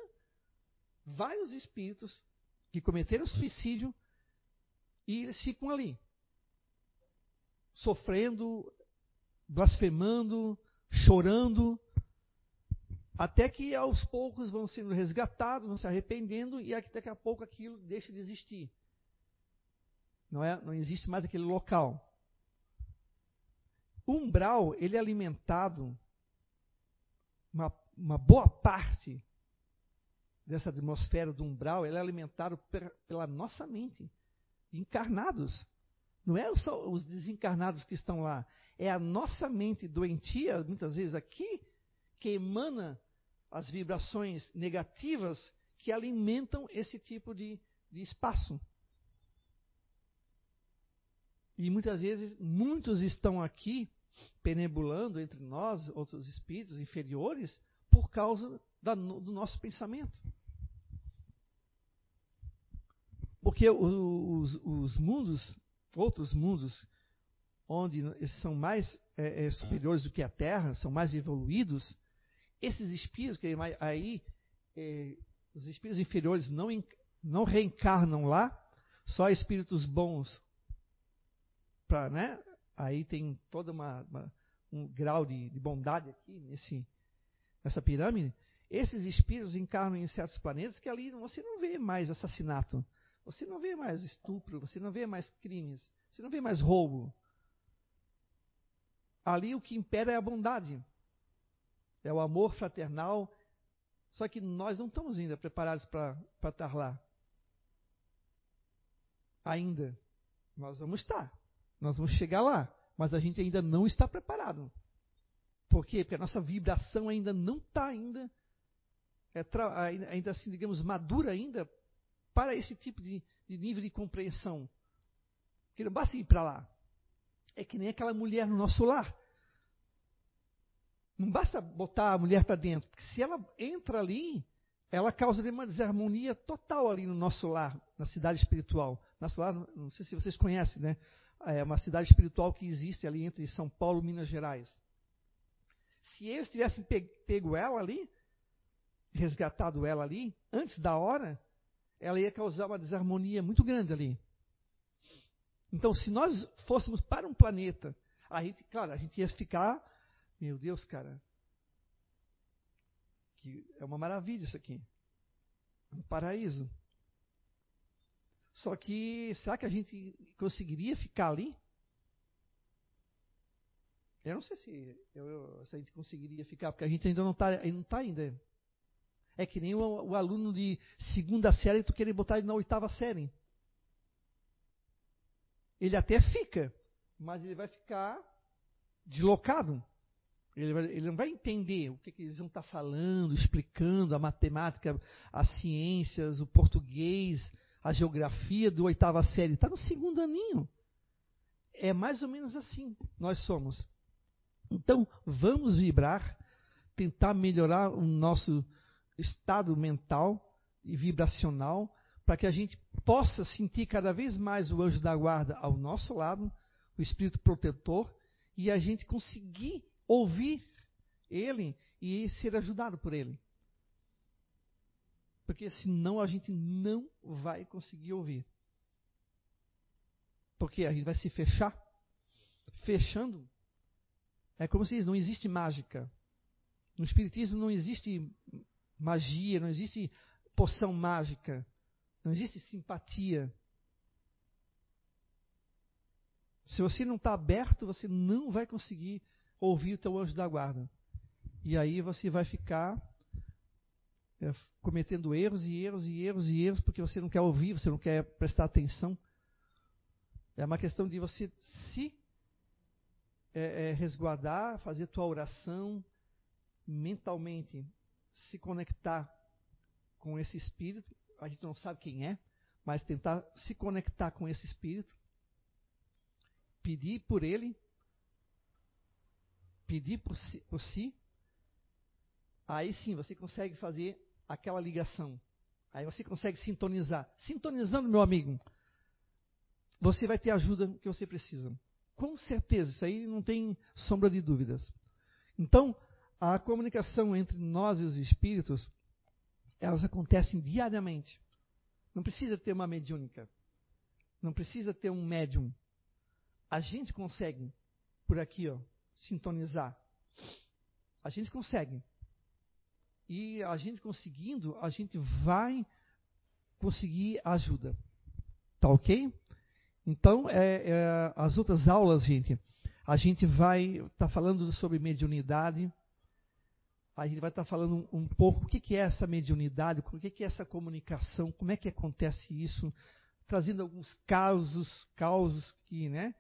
vários espíritos que cometeram suicídio e eles ficam ali, sofrendo, blasfemando, chorando, até que aos poucos vão sendo resgatados, vão se arrependendo e daqui a pouco aquilo deixa de existir. Não, é, não existe mais aquele local. O umbral, ele é alimentado, uma, uma boa parte dessa atmosfera do umbral, é alimentado per, pela nossa mente, encarnados. Não é só os desencarnados que estão lá, é a nossa mente doentia, muitas vezes aqui, que emana as vibrações negativas que alimentam esse tipo de, de espaço. E muitas vezes, muitos estão aqui penebulando entre nós, outros espíritos inferiores, por causa da, do nosso pensamento. Porque os, os, mundos, outros mundos, onde são mais é, é, superiores do que a Terra, são mais evoluídos, esses espíritos, que aí é, os espíritos inferiores não, não reencarnam lá, só espíritos bons, pra, né? aí tem todo uma, uma, um grau de, de bondade aqui nesse, nessa pirâmide. Esses espíritos encarnam em certos planetas que ali você não vê mais assassinato, você não vê mais estupro, você não vê mais crimes, você não vê mais roubo. Ali o que impera é a bondade é o amor fraternal. Só que nós não estamos ainda preparados para estar lá. Ainda. Nós vamos estar. Nós vamos chegar lá. Mas a gente ainda não está preparado. Por quê? Porque a nossa vibração ainda não está ainda, é, ainda assim, digamos, madura ainda para esse tipo de, de nível de compreensão. Que não basta ir para lá. É que nem aquela mulher no nosso lar não basta botar a mulher para dentro, porque se ela entra ali, ela causa uma desarmonia total ali no nosso lar, na cidade espiritual. Nosso lar, não sei se vocês conhecem, né? É uma cidade espiritual que existe ali entre São Paulo e Minas Gerais. Se eles tivessem pego ela ali, resgatado ela ali, antes da hora, ela ia causar uma desarmonia muito grande ali. Então, se nós fôssemos para um planeta, a gente, claro, a gente ia ficar meu Deus, cara. Que é uma maravilha isso aqui. Um paraíso. Só que, será que a gente conseguiria ficar ali? Eu não sei se, eu, se a gente conseguiria ficar, porque a gente ainda não está não tá ainda. É que nem o, o, aluno de segunda série, tu querer botar ele na oitava série. Ele até fica, mas ele vai ficar deslocado. Ele, vai, ele, não vai entender o que, que eles vão estar falando, explicando a matemática, as ciências, o português, a geografia do oitava série. Está no segundo aninho. É mais ou menos assim nós somos. Então, vamos vibrar, tentar melhorar o nosso estado mental e vibracional, para que a gente possa sentir cada vez mais o anjo da guarda ao nosso lado, o espírito protetor, e a gente conseguir ouvir ele e ser ajudado por ele. Porque senão a gente não vai conseguir ouvir. Porque a gente vai se fechar. Fechando. É como se diz, não existe mágica. No Espiritismo não existe magia, não existe poção mágica, não existe simpatia. Se você não está aberto, você não vai conseguir ouvir o teu anjo da guarda. E aí você vai ficar é, cometendo erros e erros e erros e erros porque você não quer ouvir, você não quer prestar atenção. É uma questão de você se é, é, resguardar, fazer tua oração mentalmente, se conectar com esse espírito, a gente não sabe quem é, mas tentar se conectar com esse espírito, pedir por ele, pedir por si, por si, aí sim você consegue fazer aquela ligação. Aí você consegue sintonizar. Sintonizando, meu amigo, você vai ter a ajuda que você precisa. Com certeza, isso aí não tem sombra de dúvidas. Então, a comunicação entre nós e os espíritos, elas acontecem diariamente. Não precisa ter uma mediúnica. Não precisa ter um médium. A gente consegue, por aqui, ó, sintonizar. A gente consegue. E a gente conseguindo, a gente vai conseguir ajuda. Tá ok? Então, é, é, as outras aulas, gente, a gente vai estar tá falando sobre mediunidade. A gente vai estar falando um, um pouco o que, que, é essa mediunidade, o que, que, é essa comunicação, como é que acontece isso, trazendo alguns causos, causos que, né?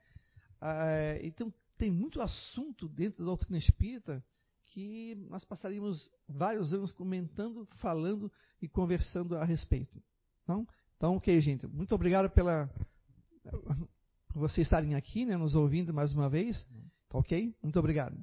Ah, então, tem muito assunto dentro da doutrina espírita que nós passaríamos vários anos comentando, falando e conversando a respeito. Não? Então, ok, gente. Muito obrigado pela por vocês estarem aqui, né, nos ouvindo mais uma vez. Tá ok? Muito obrigado.